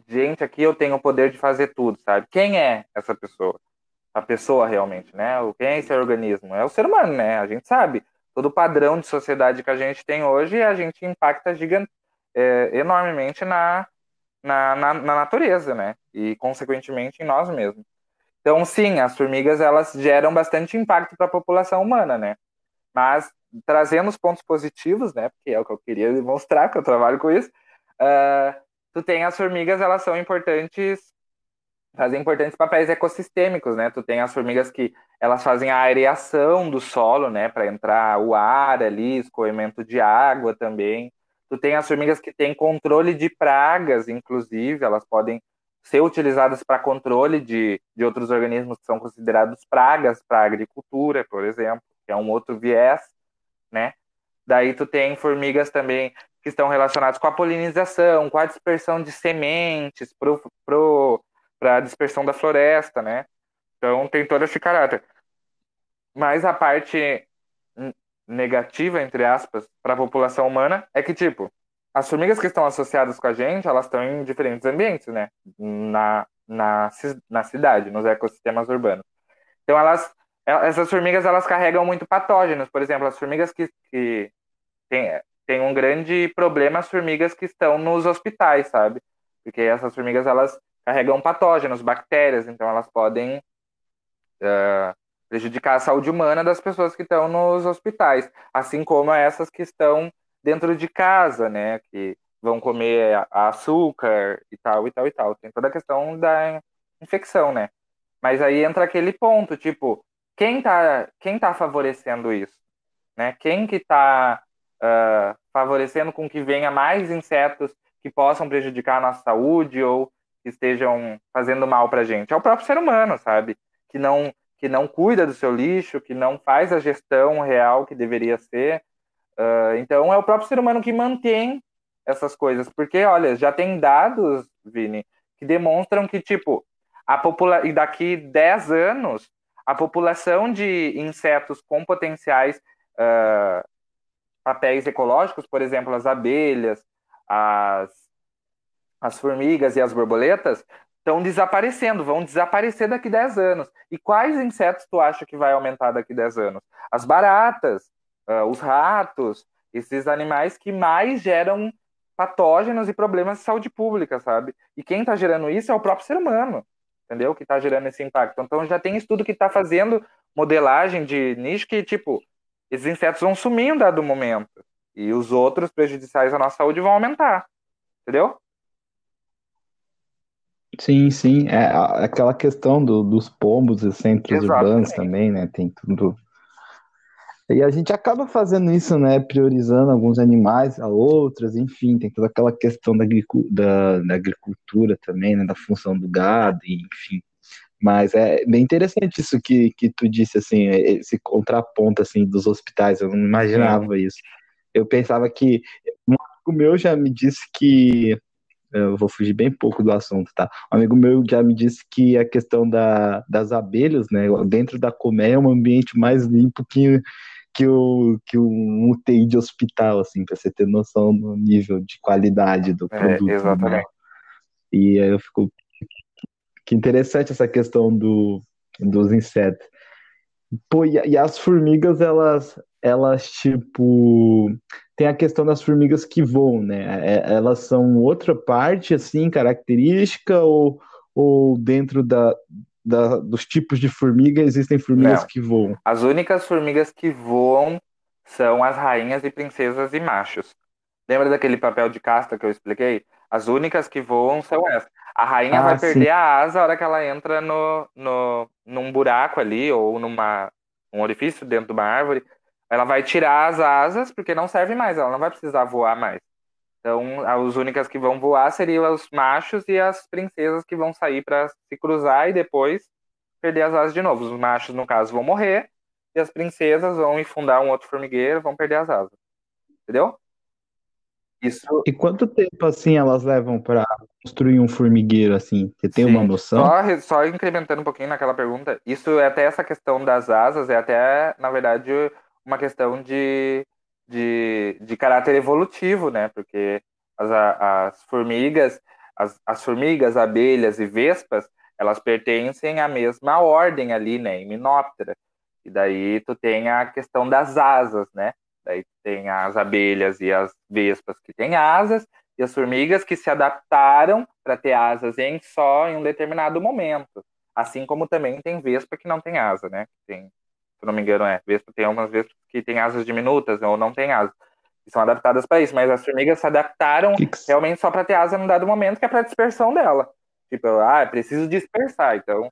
gente aqui, eu tenho o poder de fazer tudo, sabe? Quem é essa pessoa? A pessoa realmente, né? O quem é esse organismo? É o ser humano, né? A gente sabe. Todo o padrão de sociedade que a gente tem hoje, a gente impacta gigante, é, enormemente na, na, na, na natureza, né? E, consequentemente, em nós mesmos. Então, sim, as formigas, elas geram bastante impacto para a população humana, né? Mas trazendo os pontos positivos, né? Porque é o que eu queria demonstrar, que eu trabalho com isso. Uh, tu tem as formigas, elas são importantes, fazem importantes papéis ecossistêmicos, né? Tu tem as formigas que elas fazem a areação do solo, né? Para entrar o ar ali, escoamento de água também. Tu tem as formigas que têm controle de pragas, inclusive, elas podem ser utilizadas para controle de, de outros organismos que são considerados pragas para a agricultura, por exemplo, que é um outro viés né? Daí tu tem formigas também que estão relacionadas com a polinização, com a dispersão de sementes para pro, a dispersão da floresta, né? Então tem todo esse caráter. Mas a parte negativa, entre aspas, para a população humana é que, tipo, as formigas que estão associadas com a gente, elas estão em diferentes ambientes, né? Na, na, na cidade, nos ecossistemas urbanos. Então elas essas formigas elas carregam muito patógenos. Por exemplo, as formigas que, que tem, tem um grande problema as formigas que estão nos hospitais, sabe? Porque essas formigas elas carregam patógenos, bactérias, então elas podem uh, prejudicar a saúde humana das pessoas que estão nos hospitais, assim como essas que estão dentro de casa, né? Que vão comer açúcar e tal e tal e tal. Tem toda a questão da infecção, né? Mas aí entra aquele ponto, tipo, quem tá, quem tá favorecendo isso? Né? Quem que tá uh, favorecendo com que venha mais insetos que possam prejudicar a nossa saúde ou que estejam fazendo mal para a gente? É o próprio ser humano, sabe? Que não, que não cuida do seu lixo, que não faz a gestão real que deveria ser. Uh, então, é o próprio ser humano que mantém essas coisas. Porque, olha, já tem dados, Vini, que demonstram que, tipo, a popula e daqui 10 anos, a população de insetos com potenciais uh, papéis ecológicos, por exemplo, as abelhas, as, as formigas e as borboletas, estão desaparecendo, vão desaparecer daqui 10 anos. E quais insetos tu acha que vai aumentar daqui 10 anos? As baratas, uh, os ratos, esses animais que mais geram patógenos e problemas de saúde pública, sabe? E quem está gerando isso é o próprio ser humano entendeu? Que está gerando esse impacto. Então já tem estudo que está fazendo modelagem de nicho que, tipo, esses insetos vão sumir em dado momento. E os outros prejudiciais à nossa saúde vão aumentar. Entendeu? Sim, sim. É aquela questão do, dos pombos e centros Exatamente. urbanos também, né? Tem tudo e a gente acaba fazendo isso, né? Priorizando alguns animais a outros, enfim, tem toda aquela questão da, da, da agricultura também, né? Da função do gado, enfim. Mas é bem interessante isso que, que tu disse, assim, esse contraponto, assim, dos hospitais, eu não imaginava isso. Eu pensava que, um amigo meu já me disse que, eu vou fugir bem pouco do assunto, tá? Um amigo meu já me disse que a questão da, das abelhas, né, dentro da colmeia é um ambiente mais limpo que que o que um UTI de hospital, assim, para você ter noção do nível de qualidade do é, produto. É, exatamente. Né? E aí eu fico que interessante essa questão do, dos insetos. Pô, e, e, as formigas, elas, elas, tipo, tem a questão das formigas que voam, né? É, elas são outra parte, assim, característica, ou, ou dentro da, da, dos tipos de formiga existem formigas Não. que voam? As únicas formigas que voam são as rainhas e princesas e machos. Lembra daquele papel de casta que eu expliquei? As únicas que voam são essas. A rainha ah, vai perder sim. a asa a hora que ela entra no, no, num buraco ali, ou numa um orifício dentro de uma árvore. Ela vai tirar as asas, porque não serve mais, ela não vai precisar voar mais. Então, as únicas que vão voar seriam os machos e as princesas que vão sair para se cruzar e depois perder as asas de novo. Os machos, no caso, vão morrer e as princesas vão infundar um outro formigueiro, vão perder as asas. Entendeu? Isso. E quanto tempo assim elas levam para construir um formigueiro assim? Você tem Sim. uma noção? Só, só incrementando um pouquinho naquela pergunta, isso é até essa questão das asas, é até, na verdade, uma questão de de, de caráter evolutivo, né? Porque as, as formigas, as, as formigas, abelhas e vespas, elas pertencem à mesma ordem ali, né? Himenóptera. E daí tu tem a questão das asas, né? Daí tem as abelhas e as vespas que têm asas, e as formigas que se adaptaram para ter asas em só em um determinado momento. Assim como também tem vespa que não tem asa, né? Tem se não me engano, é. Vespa tem algumas vespas que tem asas diminutas ou não tem asas. E são adaptadas para isso, mas as formigas se adaptaram que que... realmente só para ter asa num dado momento, que é para dispersão dela. Tipo, ah, preciso dispersar. Então,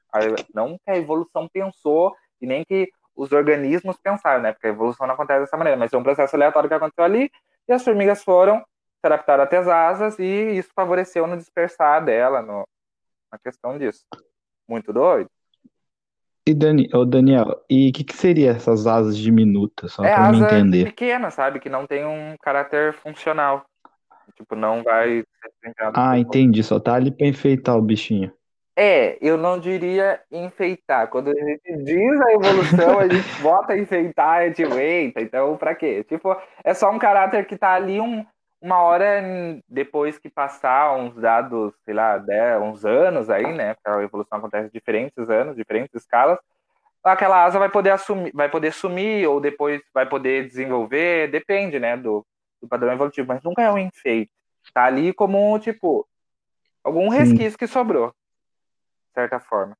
não que a evolução pensou e nem que os organismos pensaram, né? Porque a evolução não acontece dessa maneira, mas é um processo aleatório que aconteceu ali e as formigas foram se adaptar até as asas e isso favoreceu no dispersar dela, no, na questão disso. Muito doido. E Dani, ô Daniel, e o que, que seria essas asas diminutas, só é para me entender? pequena, sabe? Que não tem um caráter funcional. Tipo, não vai Ah, entendi, só tá ali para enfeitar o bichinho. É, eu não diria enfeitar. Quando a gente diz a evolução, a gente bota enfeitar, e tipo, eita, então pra quê? Tipo, é só um caráter que tá ali um, uma hora depois que passar uns dados, sei lá, uns anos aí, né? Porque a evolução acontece diferentes anos, diferentes escalas. Aquela asa vai poder assumir, vai poder sumir ou depois vai poder desenvolver, depende, né, do, do padrão evolutivo, mas nunca é um enfeite. Tá ali como, tipo, algum resquício Sim. que sobrou, de certa forma.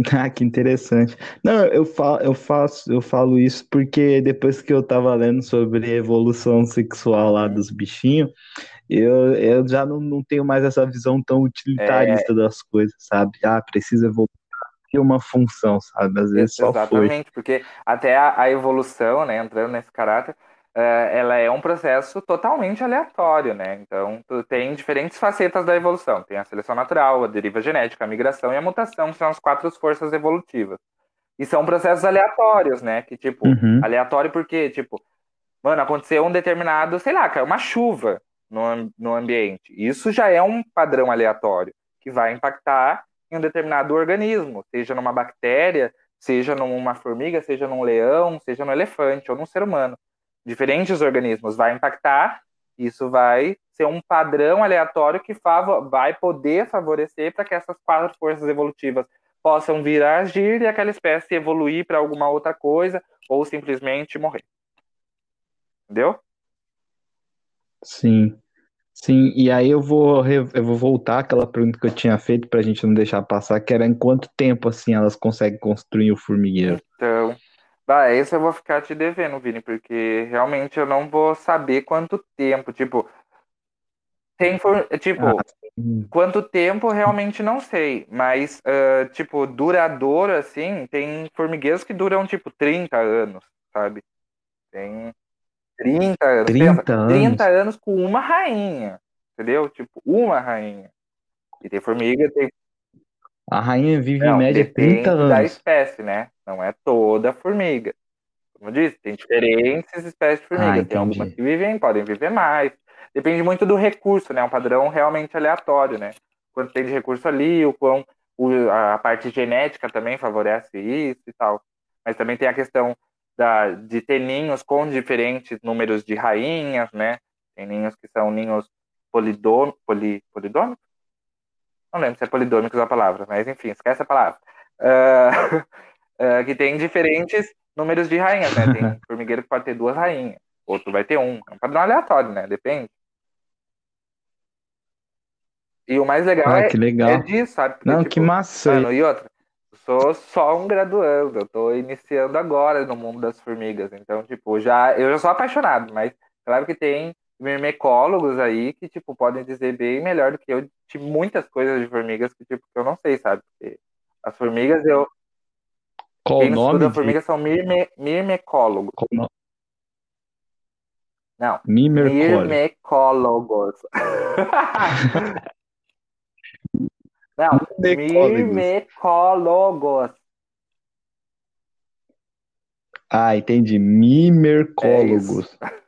Ah, que interessante. Não, eu falo, eu faço, eu falo isso porque depois que eu tava lendo sobre evolução sexual lá dos bichinhos, eu, eu já não, não tenho mais essa visão tão utilitarista é... das coisas, sabe? Ah, precisa evoluir uma função, sabe? Às vezes só Exatamente, foi. porque até a, a, evolução, né, entrando nesse caráter, ela é um processo totalmente aleatório, né? Então, tem diferentes facetas da evolução. Tem a seleção natural, a deriva genética, a migração e a mutação, que são as quatro forças evolutivas. E são processos aleatórios, né? Que, tipo, uhum. aleatório porque, tipo, mano, aconteceu um determinado, sei lá, caiu uma chuva no, no ambiente. Isso já é um padrão aleatório que vai impactar em um determinado organismo, seja numa bactéria, seja numa formiga, seja num leão, seja no elefante ou num ser humano. Diferentes organismos vai impactar, isso vai ser um padrão aleatório que vai poder favorecer para que essas quatro forças evolutivas possam vir a agir e aquela espécie evoluir para alguma outra coisa ou simplesmente morrer. Entendeu? Sim. Sim, e aí eu vou, eu vou voltar àquela pergunta que eu tinha feito para a gente não deixar passar, que era em quanto tempo assim elas conseguem construir o formigueiro? Então, bah, esse eu vou ficar te devendo, Vini, porque realmente eu não vou saber quanto tempo, tipo, tem, for... tipo, ah, quanto tempo realmente não sei, mas, uh, tipo, duradouro, assim, tem formigueiros que duram, tipo, 30 anos, sabe? Tem 30 anos. 30 Pensa, anos. 30 anos com uma rainha. Entendeu? Tipo, uma rainha. E tem formiga, tem. A rainha vive não, em média 30 anos. da espécie, né? Não é toda formiga. Como eu disse, tem diferentes espécies de formiga. Ah, tem algumas que vivem, podem viver mais. Depende muito do recurso, né? É um padrão realmente aleatório, né? Quanto tem de recurso ali, o quão a parte genética também favorece isso e tal. Mas também tem a questão da, de ter ninhos com diferentes números de rainhas, né? Tem ninhos que são ninhos polidom, poli, polidômicos? Não lembro se é polidômicos a palavra, mas enfim, esquece a palavra. Uh, uh, que tem diferentes números de rainhas, né? Tem formigueiro que pode ter duas rainhas, outro vai ter um. É um padrão aleatório, né? Depende. E o mais legal, ah, é, que legal. é disso, sabe? Porque, Não, tipo, que massa. Mano, e outra, sou só um graduando, eu tô iniciando agora no mundo das formigas, então, tipo, já, eu já sou apaixonado, mas claro que tem mirmecólogos aí que, tipo, podem dizer bem melhor do que eu de muitas coisas de formigas que, tipo, que eu não sei, sabe? Porque as formigas, eu... Qual Quem o nome? Estuda formigas são mirme, mirmecólogos. Qual Não. Mirmecólogos. Mirmecólogos. Não, mimecólogos. Ah, entendi. Mimercólogos. É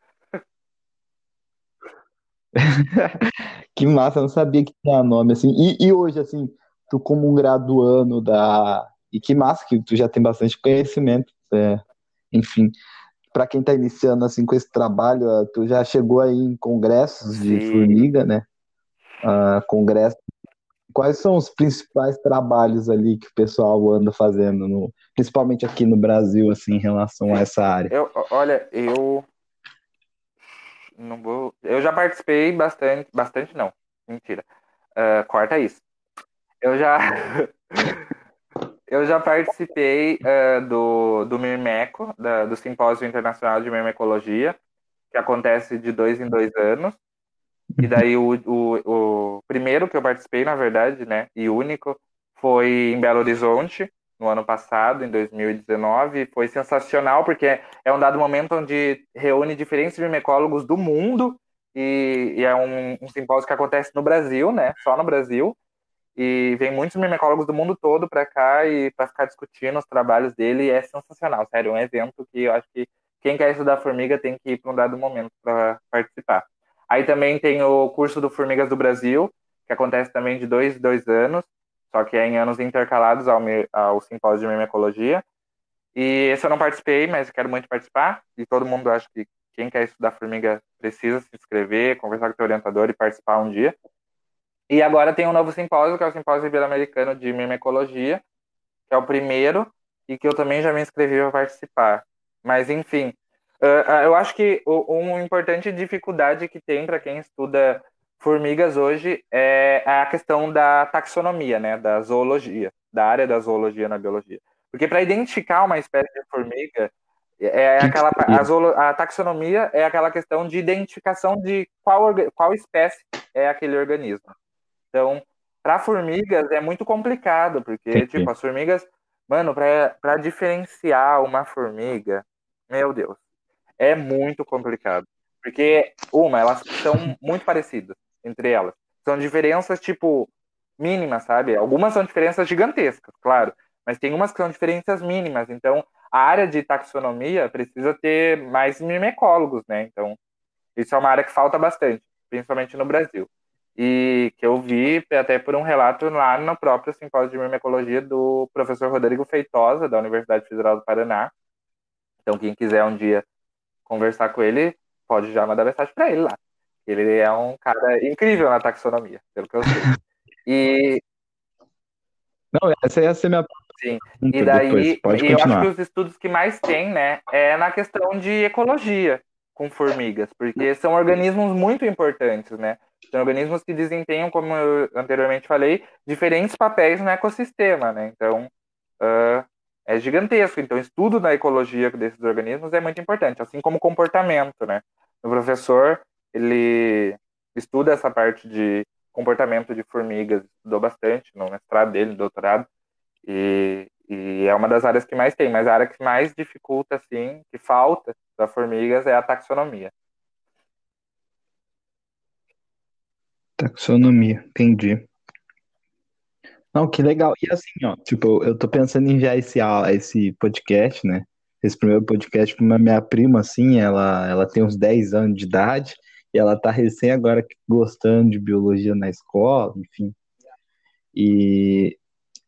que massa, eu não sabia que tinha nome assim. E, e, hoje, assim, tu como um graduando da. E que massa que tu já tem bastante conhecimento. É, enfim, para quem está iniciando assim com esse trabalho, tu já chegou aí em congressos Sim. de formiga, né? Uh, congresso quais são os principais trabalhos ali que o pessoal anda fazendo, no, principalmente aqui no Brasil, assim, em relação a essa área? Eu, olha, eu não vou. Eu já participei bastante, bastante não, mentira. Uh, corta isso. Eu já eu já participei uh, do do Mirmeco, da, do Simpósio Internacional de Mirmecologia, que acontece de dois em dois anos. E daí o, o, o primeiro que eu participei, na verdade, né, e único, foi em Belo Horizonte, no ano passado, em 2019. Foi sensacional, porque é um dado momento onde reúne diferentes mimecólogos do mundo, e, e é um, um, simpósio que acontece no Brasil, né, só no Brasil. E vem muitos mimecólogos do mundo todo para cá e para ficar discutindo os trabalhos dele. É sensacional, sério, é um evento que eu acho que quem quer estudar formiga tem que ir para um dado momento para participar. Aí também tem o curso do Formigas do Brasil, que acontece também de dois dois anos, só que é em anos intercalados ao, ao simpósio de mimecologia. E esse eu não participei, mas quero muito participar. E todo mundo acha que quem quer estudar formiga precisa se inscrever, conversar com o seu orientador e participar um dia. E agora tem um novo simpósio, que é o Simpósio Ibero-Americano de Mimecologia, que é o primeiro e que eu também já me inscrevi para participar. Mas, enfim, Uh, eu acho que uma importante dificuldade que tem para quem estuda formigas hoje é a questão da taxonomia, né, da zoologia, da área da zoologia na biologia. Porque para identificar uma espécie de formiga, É aquela a, a, taxonomia é aquela questão de identificação de qual, qual espécie é aquele organismo. Então, para formigas é muito complicado, porque tipo, as formigas, mano, para diferenciar uma formiga, meu Deus, é muito complicado. Porque, uma, elas são muito parecidas entre elas. São diferenças, tipo, mínimas, sabe? Algumas são diferenças gigantescas, claro, mas tem umas que são diferenças mínimas. Então, a área de taxonomia precisa ter mais mimecólogos, né? Então, isso é uma área que falta bastante, principalmente no Brasil. E que eu vi até por um relato lá no próprio simpósio de mimecologia do professor Rodrigo Feitosa, da Universidade Federal do Paraná. Então, quem quiser um dia conversar com ele, pode já mandar mensagem para ele lá. Ele é um cara incrível na taxonomia, pelo que eu sei. E. Não, essa ia ser minha Sim. E daí, e eu acho que os estudos que mais tem, né, é na questão de ecologia com formigas, porque são organismos muito importantes, né? São organismos que desempenham, como eu anteriormente falei, diferentes papéis no ecossistema, né? Então, uh, é gigantesco. Então, estudo na ecologia desses organismos é muito importante, assim como comportamento, né? O professor, ele estuda essa parte de comportamento de formigas, estudou bastante no mestrado dele, no doutorado, e, e é uma das áreas que mais tem, mas a área que mais dificulta, assim, que falta para formigas é a taxonomia. Taxonomia, entendi. Não, que legal. E assim, ó, tipo, eu tô pensando em enviar esse, esse podcast, né? Esse primeiro podcast pra minha prima, assim, ela, ela tem uns 10 anos de idade e ela tá recém agora gostando de biologia na escola, enfim. E,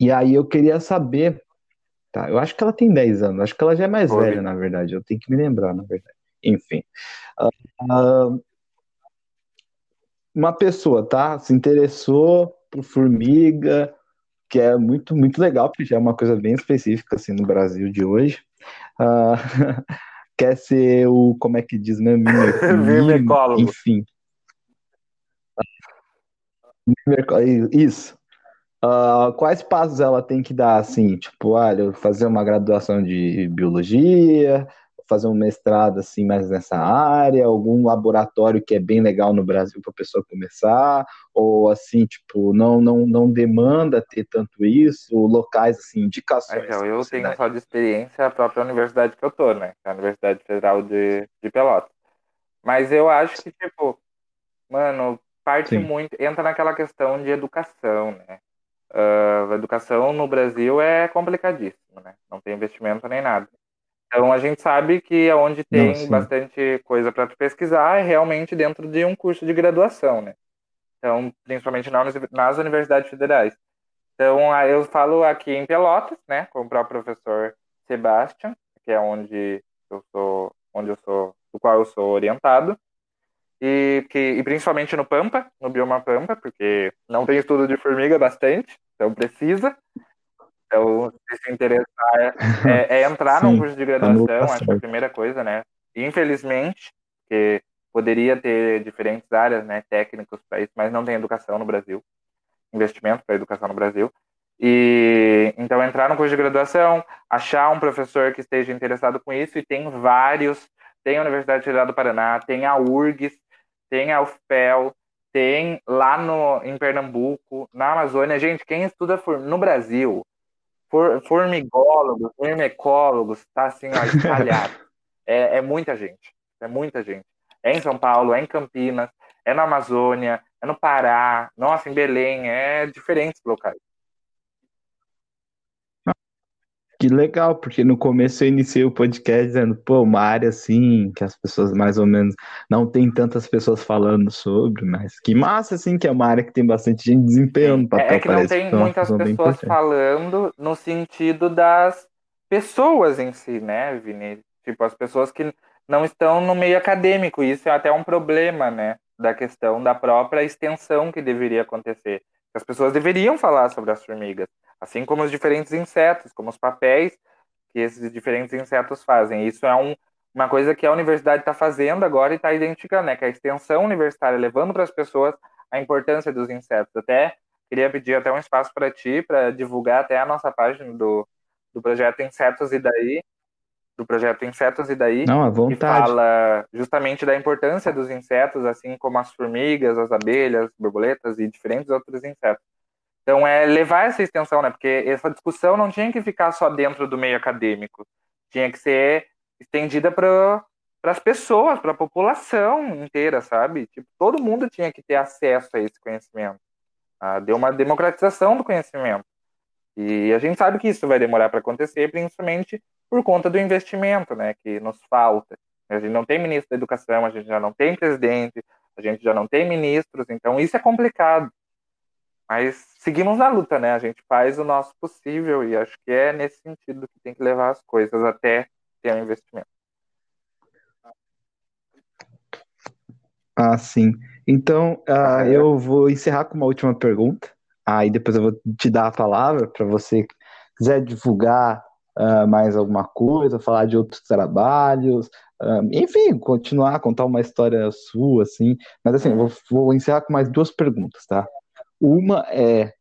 e aí eu queria saber, tá? Eu acho que ela tem 10 anos, acho que ela já é mais Oi. velha, na verdade. Eu tenho que me lembrar, na verdade. Enfim. Uh, uma pessoa, tá? Se interessou por formiga, que é muito, muito legal, porque já é uma coisa bem específica, assim, no Brasil de hoje. Uh, quer ser o, como é que diz, né? Mimecólogo. Enfim. Isso. Uh, quais passos ela tem que dar, assim, tipo, olha, fazer uma graduação de biologia, fazer um mestrado, assim, mais nessa área, algum laboratório que é bem legal no Brasil para a pessoa começar, ou, assim, tipo, não, não, não demanda ter tanto isso, locais, assim, indicações. Então, eu tenho só de experiência a própria universidade que eu tô, né, a Universidade Federal de, de Pelotas. Mas eu acho que, tipo, mano, parte Sim. muito, entra naquela questão de educação, né, Uh, a educação no Brasil é complicadíssimo, né? Não tem investimento nem nada. Então a gente sabe que onde tem Não, bastante coisa para pesquisar é realmente dentro de um curso de graduação, né? Então, principalmente nas universidades federais. Então, eu falo aqui em Pelotas, né, com o próprio professor Sebastian, que é onde eu sou, onde eu sou, do qual eu sou orientado e, que, e principalmente no Pampa, no bioma Pampa, porque não tem estudo de formiga bastante, então precisa. Então, se se interessar, é, é, é entrar Sim, num curso de graduação, acho que é a primeira coisa, né? Infelizmente, que poderia ter diferentes áreas, né, técnicos para isso, mas não tem educação no Brasil, investimento para educação no Brasil. E então entrar no curso de graduação, achar um professor que esteja interessado com isso e tem vários, tem a Universidade Federal do Paraná, tem a URGS, tem a UFPEL, tem lá no, em Pernambuco, na Amazônia. Gente, quem estuda no Brasil, for, formigólogos, firmecólogos, tá assim, ó, espalhado. é, é muita gente, é muita gente. É em São Paulo, é em Campinas, é na Amazônia, é no Pará, nossa, em Belém, é diferentes locais. Que legal, porque no começo eu iniciei o podcast dizendo, pô, uma área assim, que as pessoas mais ou menos não tem tantas pessoas falando sobre, mas que massa, assim, que é uma área que tem bastante gente desempenhando papel. É, é que não tem que muitas pessoas falando no sentido das pessoas em si, né, Vini? Tipo, as pessoas que não estão no meio acadêmico, isso é até um problema, né, da questão da própria extensão que deveria acontecer. As pessoas deveriam falar sobre as formigas assim como os diferentes insetos, como os papéis que esses diferentes insetos fazem. Isso é um, uma coisa que a universidade está fazendo agora e está identificando, né? Que a extensão universitária levando para as pessoas a importância dos insetos. Até queria pedir até um espaço para ti, para divulgar até a nossa página do, do projeto Insetos e Daí, do projeto Insetos e Daí, Não, à que vontade. fala justamente da importância dos insetos, assim como as formigas, as abelhas, borboletas e diferentes outros insetos. Então, é levar essa extensão, né? Porque essa discussão não tinha que ficar só dentro do meio acadêmico, tinha que ser estendida para as pessoas, para a população inteira, sabe? Tipo, todo mundo tinha que ter acesso a esse conhecimento. Ah, deu uma democratização do conhecimento. E a gente sabe que isso vai demorar para acontecer, principalmente por conta do investimento, né, que nos falta. A gente não tem ministro da educação, a gente já não tem presidente, a gente já não tem ministros, então isso é complicado. Mas seguimos na luta, né? A gente faz o nosso possível e acho que é nesse sentido que tem que levar as coisas até ter um investimento. Ah, sim. Então, uh, eu vou encerrar com uma última pergunta. Aí depois eu vou te dar a palavra para você quiser divulgar uh, mais alguma coisa, falar de outros trabalhos, uh, enfim, continuar a contar uma história sua, assim. Mas assim, vou, vou encerrar com mais duas perguntas, tá? Uma é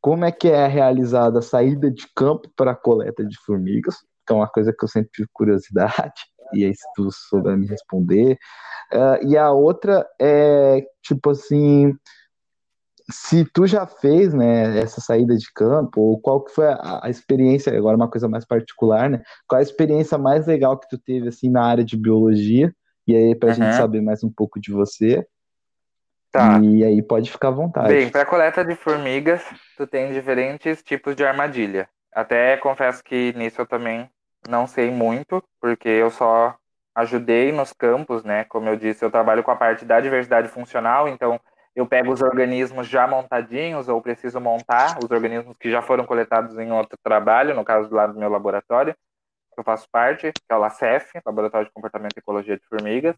como é que é realizada a saída de campo para a coleta de formigas, que é uma coisa que eu sempre tive curiosidade, e aí se tu souber me responder. Uh, e a outra é, tipo assim, se tu já fez, né, essa saída de campo, ou qual que foi a, a, experiência, agora uma coisa mais particular, né, qual a experiência mais legal que tu teve, assim, na área de biologia, e aí pra uhum. gente saber mais um pouco de você, Tá. E aí pode ficar à vontade. Bem, para coleta de formigas, tu tem diferentes tipos de armadilha. Até confesso que nisso eu também não sei muito, porque eu só ajudei nos campos, né? Como eu disse, eu trabalho com a parte da diversidade funcional, então eu pego os organismos já montadinhos ou preciso montar os organismos que já foram coletados em outro trabalho, no caso lado do meu laboratório, que eu faço parte, que é o LACEF, Laboratório de Comportamento e Ecologia de Formigas.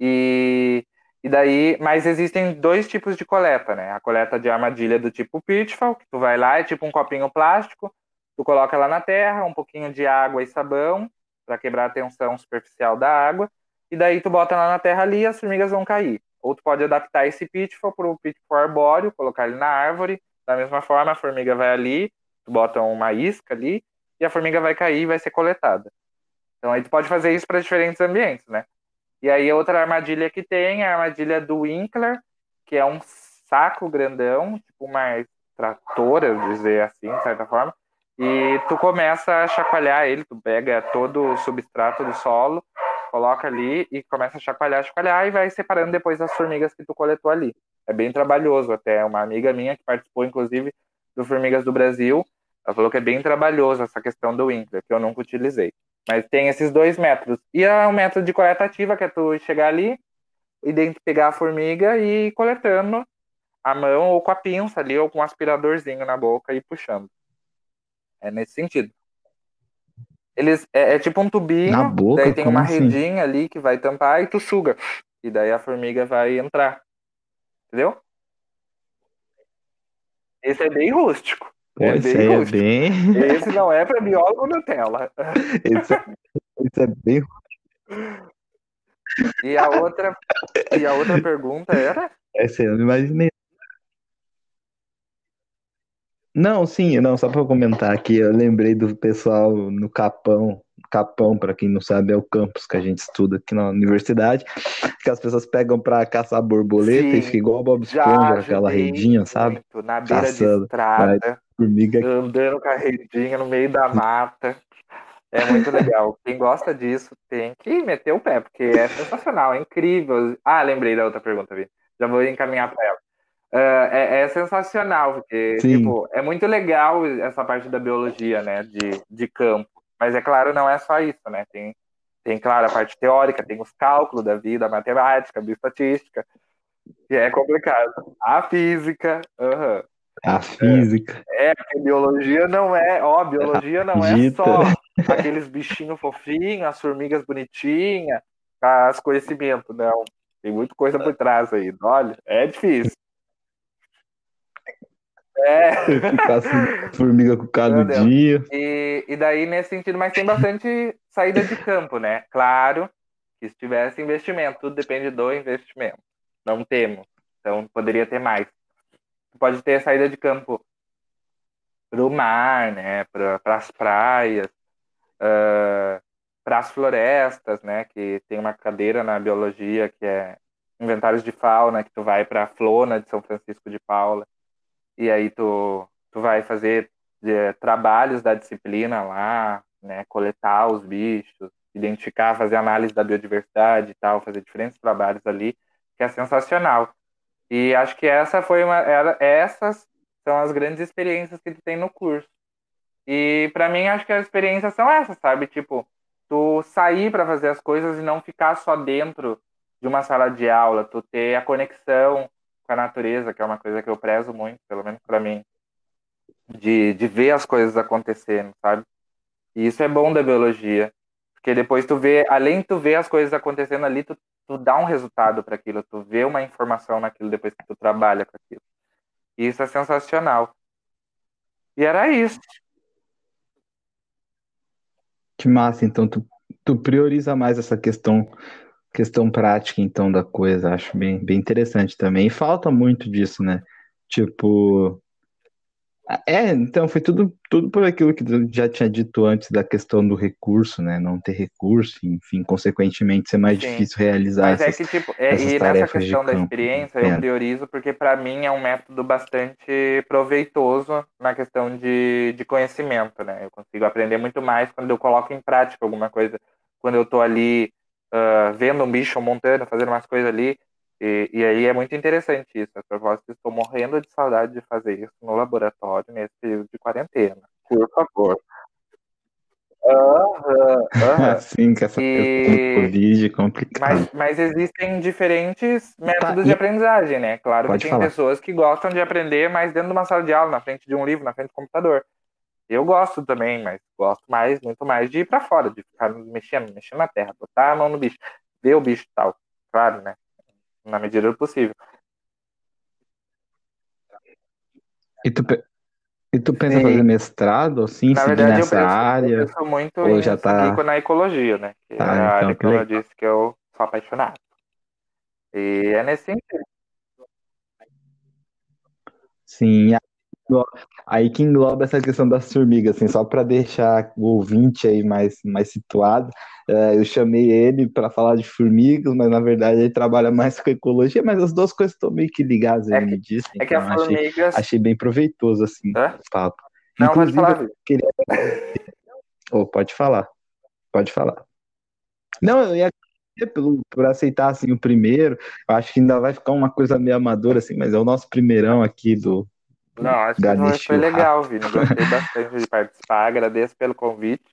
E e daí, mas existem dois tipos de coleta, né? A coleta de armadilha do tipo pitfall, que tu vai lá, é tipo um copinho plástico, tu coloca lá na terra, um pouquinho de água e sabão para quebrar a tensão superficial da água, e daí tu bota lá na terra ali e as formigas vão cair. Ou tu pode adaptar esse pitfall para o pitfall arbóreo, colocar ele na árvore, da mesma forma a formiga vai ali, tu bota uma isca ali, e a formiga vai cair e vai ser coletada. Então aí tu pode fazer isso para diferentes ambientes, né? E aí outra armadilha que tem é a armadilha do Winkler, que é um saco grandão, tipo uma tratora, dizer assim, de certa forma, e tu começa a chacoalhar ele, tu pega todo o substrato do solo, coloca ali e começa a chacoalhar, chacoalhar e vai separando depois as formigas que tu coletou ali. É bem trabalhoso até. Uma amiga minha que participou, inclusive, do Formigas do Brasil, ela falou que é bem trabalhoso essa questão do Winkler, que eu nunca utilizei. Mas tem esses dois métodos. E é um método de coleta ativa, que é tu chegar ali, e pegar a formiga e ir coletando a mão ou com a pinça ali, ou com um aspiradorzinho na boca e puxando. É nesse sentido. Eles, é, é tipo um tubinho, boca, daí tem uma assim? redinha ali que vai tampar e tu suga. E daí a formiga vai entrar. Entendeu? Esse é bem rústico. Pô, é esse aí é bem. Esse não é para biólogo Nutella. Esse, é, esse é bem. E a outra, e a outra pergunta era? Essa eu não imaginei. Não, sim, não, só para comentar aqui, eu lembrei do pessoal no Capão, Capão, para quem não sabe, é o campus que a gente estuda aqui na universidade, que as pessoas pegam para caçar borboleta Sim, e fica igual a Bob Esponja, aquela redinha, sabe? na beira Caçando, de estrada, formiga... andando com a redinha no meio da mata. É muito legal. Quem gosta disso tem que meter o pé, porque é sensacional, é incrível. Ah, lembrei da outra pergunta, Vi. Já vou encaminhar para ela. Uh, é, é, sensacional, porque tipo, é muito legal essa parte da biologia, né, de, de campo. Mas é claro, não é só isso, né? Tem, tem, claro, a parte teórica, tem os cálculos da vida, a matemática, a bioestatística, que é complicado. A física, uhum. A física. É, é, porque biologia não é, ó, biologia não é só aqueles bichinhos fofinhos, as formigas bonitinhas, as conhecimentos, não. Tem muita coisa por trás aí. Olha, é difícil. É. Ficar assim, formiga com cada dia. E, e daí, nesse sentido, mas tem bastante saída de campo, né? Claro que se tivesse investimento, tudo depende do investimento. Não temos. Então, poderia ter mais. Pode ter saída de campo para o mar, né? Para as praias. Uh, para as florestas, né? Que tem uma cadeira na biologia que é inventários de fauna, que tu vai para a Flona de São Francisco de Paula e aí tu, tu vai fazer de, trabalhos da disciplina lá, né? Coletar os bichos, identificar, fazer análise da biodiversidade e tal, fazer diferentes trabalhos ali, que é sensacional. E acho que essa foi uma, era, essas são as grandes experiências que tu tem no curso. E para mim acho que as experiências são essas, sabe? Tipo, tu sair para fazer as coisas e não ficar só dentro de uma sala de aula, tu ter a conexão com a natureza, que é uma coisa que eu prezo muito, pelo menos para mim, de, de ver as coisas acontecendo, sabe? E isso é bom da biologia, porque depois tu vê, além de tu ver as coisas acontecendo ali, tu, tu dá um resultado para aquilo, tu vê uma informação naquilo depois que tu trabalha com aquilo. E isso é sensacional. E era isso. Que massa, então tu, tu prioriza mais essa questão questão prática então da coisa, acho bem, bem interessante também. E falta muito disso, né? Tipo, é, então foi tudo, tudo por aquilo que eu já tinha dito antes da questão do recurso, né? Não ter recurso, enfim, consequentemente ser mais Sim. difícil realizar Mas essas, é que, tipo, é, e nessa questão da experiência eu priorizo porque para mim é um método bastante proveitoso na questão de, de conhecimento, né? Eu consigo aprender muito mais quando eu coloco em prática alguma coisa, quando eu tô ali uh, vendo um bicho montando, fazendo umas coisas ali, e, e, aí é muito interessante isso. A propósito, estou morrendo de saudade de fazer isso no laboratório nesse período de quarentena. Por favor. Uhum, uhum. Sim, que essa e... Covid é complicada. Mas, mas existem diferentes métodos tá, de e... aprendizagem, né? Claro Pode que tem falar. pessoas que gostam de aprender mais dentro de uma sala de aula, na frente de um livro, na frente do computador. Eu gosto também, mas gosto mais, muito mais de ir para fora, de ficar mexendo, mexendo na terra, botar a mão no bicho, ver o bicho tal. Claro, né? na medida do possível. E tu, e tu pensa Sim. fazer mestrado, assim, na verdade, nessa eu penso, área? Eu penso muito ou em já tá... na ecologia, né? Que tá, é a então, área que, que eu disse que eu sou apaixonado. E é nesse sentido. Sim, Aí que engloba essa questão das formigas, assim, só para deixar o ouvinte aí mais, mais situado, é, eu chamei ele para falar de formigas, mas na verdade ele trabalha mais com ecologia, mas as duas coisas estão meio que ligadas, ele é me disse. É que então, a formigas... achei, achei, bem proveitoso, assim, o papo. Não, Inclusive, pode falar. Queria... oh, pode falar, pode falar. Não, eu ia pelo, por aceitar assim o primeiro. Eu acho que ainda vai ficar uma coisa meio amadora assim, mas é o nosso primeirão aqui do não, acho que foi legal, Vini. Gostei bastante de participar, agradeço pelo convite.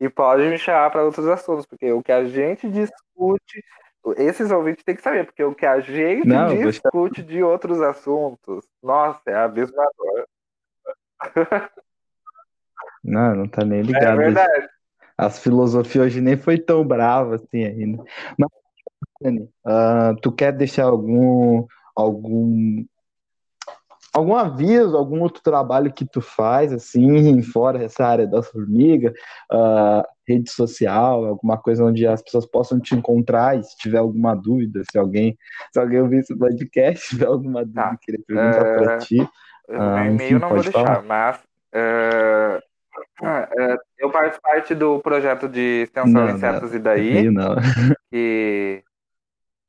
E pode me chamar para outros assuntos, porque o que a gente discute, esses ouvintes têm que saber, porque o que a gente não, discute de outros assuntos, nossa, é abismador. Não, não tá nem é ligado. É verdade. As filosofias hoje nem foi tão brava assim ainda. Mas, uh, tu quer deixar algum algum algum aviso, algum outro trabalho que tu faz, assim, fora essa área das formigas, uh, rede social, alguma coisa onde as pessoas possam te encontrar e se tiver alguma dúvida, se alguém, se alguém ouvir esse podcast, tiver alguma dúvida, tá. querer perguntar uh, para ti. Uh, e-mail não vou deixar, falar. mas uh, uh, eu faço parte do projeto de extensão não, Insetos não, e Daí, não. que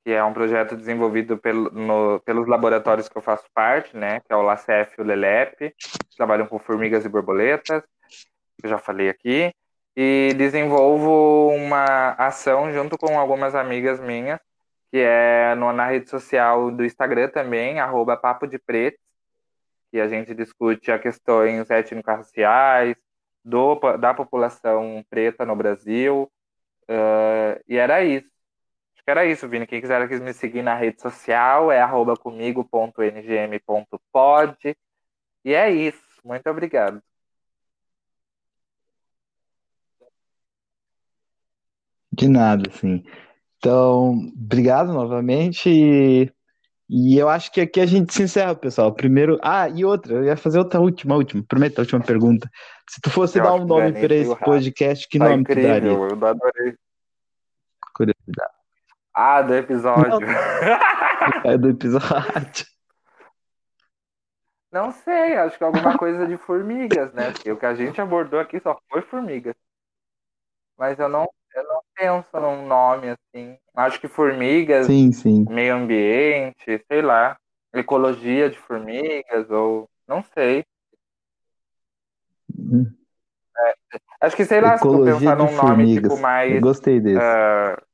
que é um projeto desenvolvido pelo, no, pelos laboratórios que eu faço parte, né, que é o LACEF e o LELEP, trabalham com formigas e borboletas, que eu já falei aqui, e desenvolvo uma ação junto com algumas amigas minhas, que é no, na rede social do Instagram também, arroba Papo de Preto, que a gente discute as questões étnico-raciais, do, da população preta no Brasil, uh, e era isso. que era isso, Vini. Quem quiser me seguir na rede social é comigo.ngm.pod. E é isso. Muito obrigado. De nada, sim. Então, obrigado novamente. E, e, eu acho que aqui a gente se encerra, pessoal. Primeiro. Ah, e outra, eu ia fazer outra última, última, prometo, a última pergunta. Se tu fosse eu dar um nome para esse podcast, que tá nome incrível, tu daria? Eu adorei. Curiosidade. Ah, do episódio. é do episódio. Não sei, acho que é alguma coisa de formigas, né? Porque o que a gente abordou aqui só foi formigas. Mas eu não eu não penso num nome assim. Acho que formigas, Sim, sim. meio ambiente, sei lá, ecologia de formigas, ou não sei. Hum, Acho que, sei lá, se tu Ecologia pensar num nome tipo formigas. Eu mais, gostei desse. me-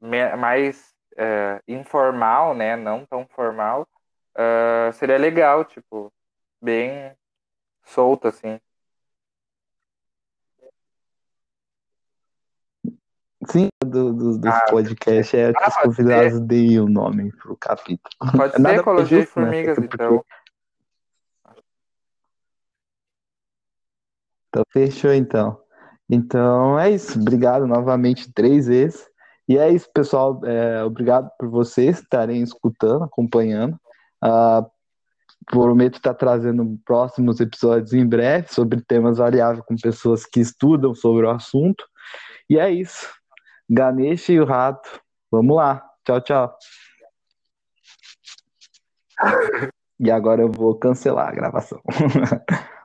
mais ah, informal, né? Não tão formal, ah, seria legal, tipo, bem solto, assim. Sim, do, do, dos Ah, podcasts é que ah, os convidados deem o nome pro capítulo. Pode É ser nada ecologia justo, né? formigas, Porque- então. Então, fechou então. Então é isso. Obrigado novamente três vezes. E é isso, pessoal. É, obrigado por vocês estarem escutando, acompanhando. Ah, prometo estar trazendo próximos episódios em breve sobre temas variáveis com pessoas que estudam sobre o assunto. E é isso. Ganesha e o rato. Vamos lá. Tchau, tchau. E agora eu vou cancelar a gravação.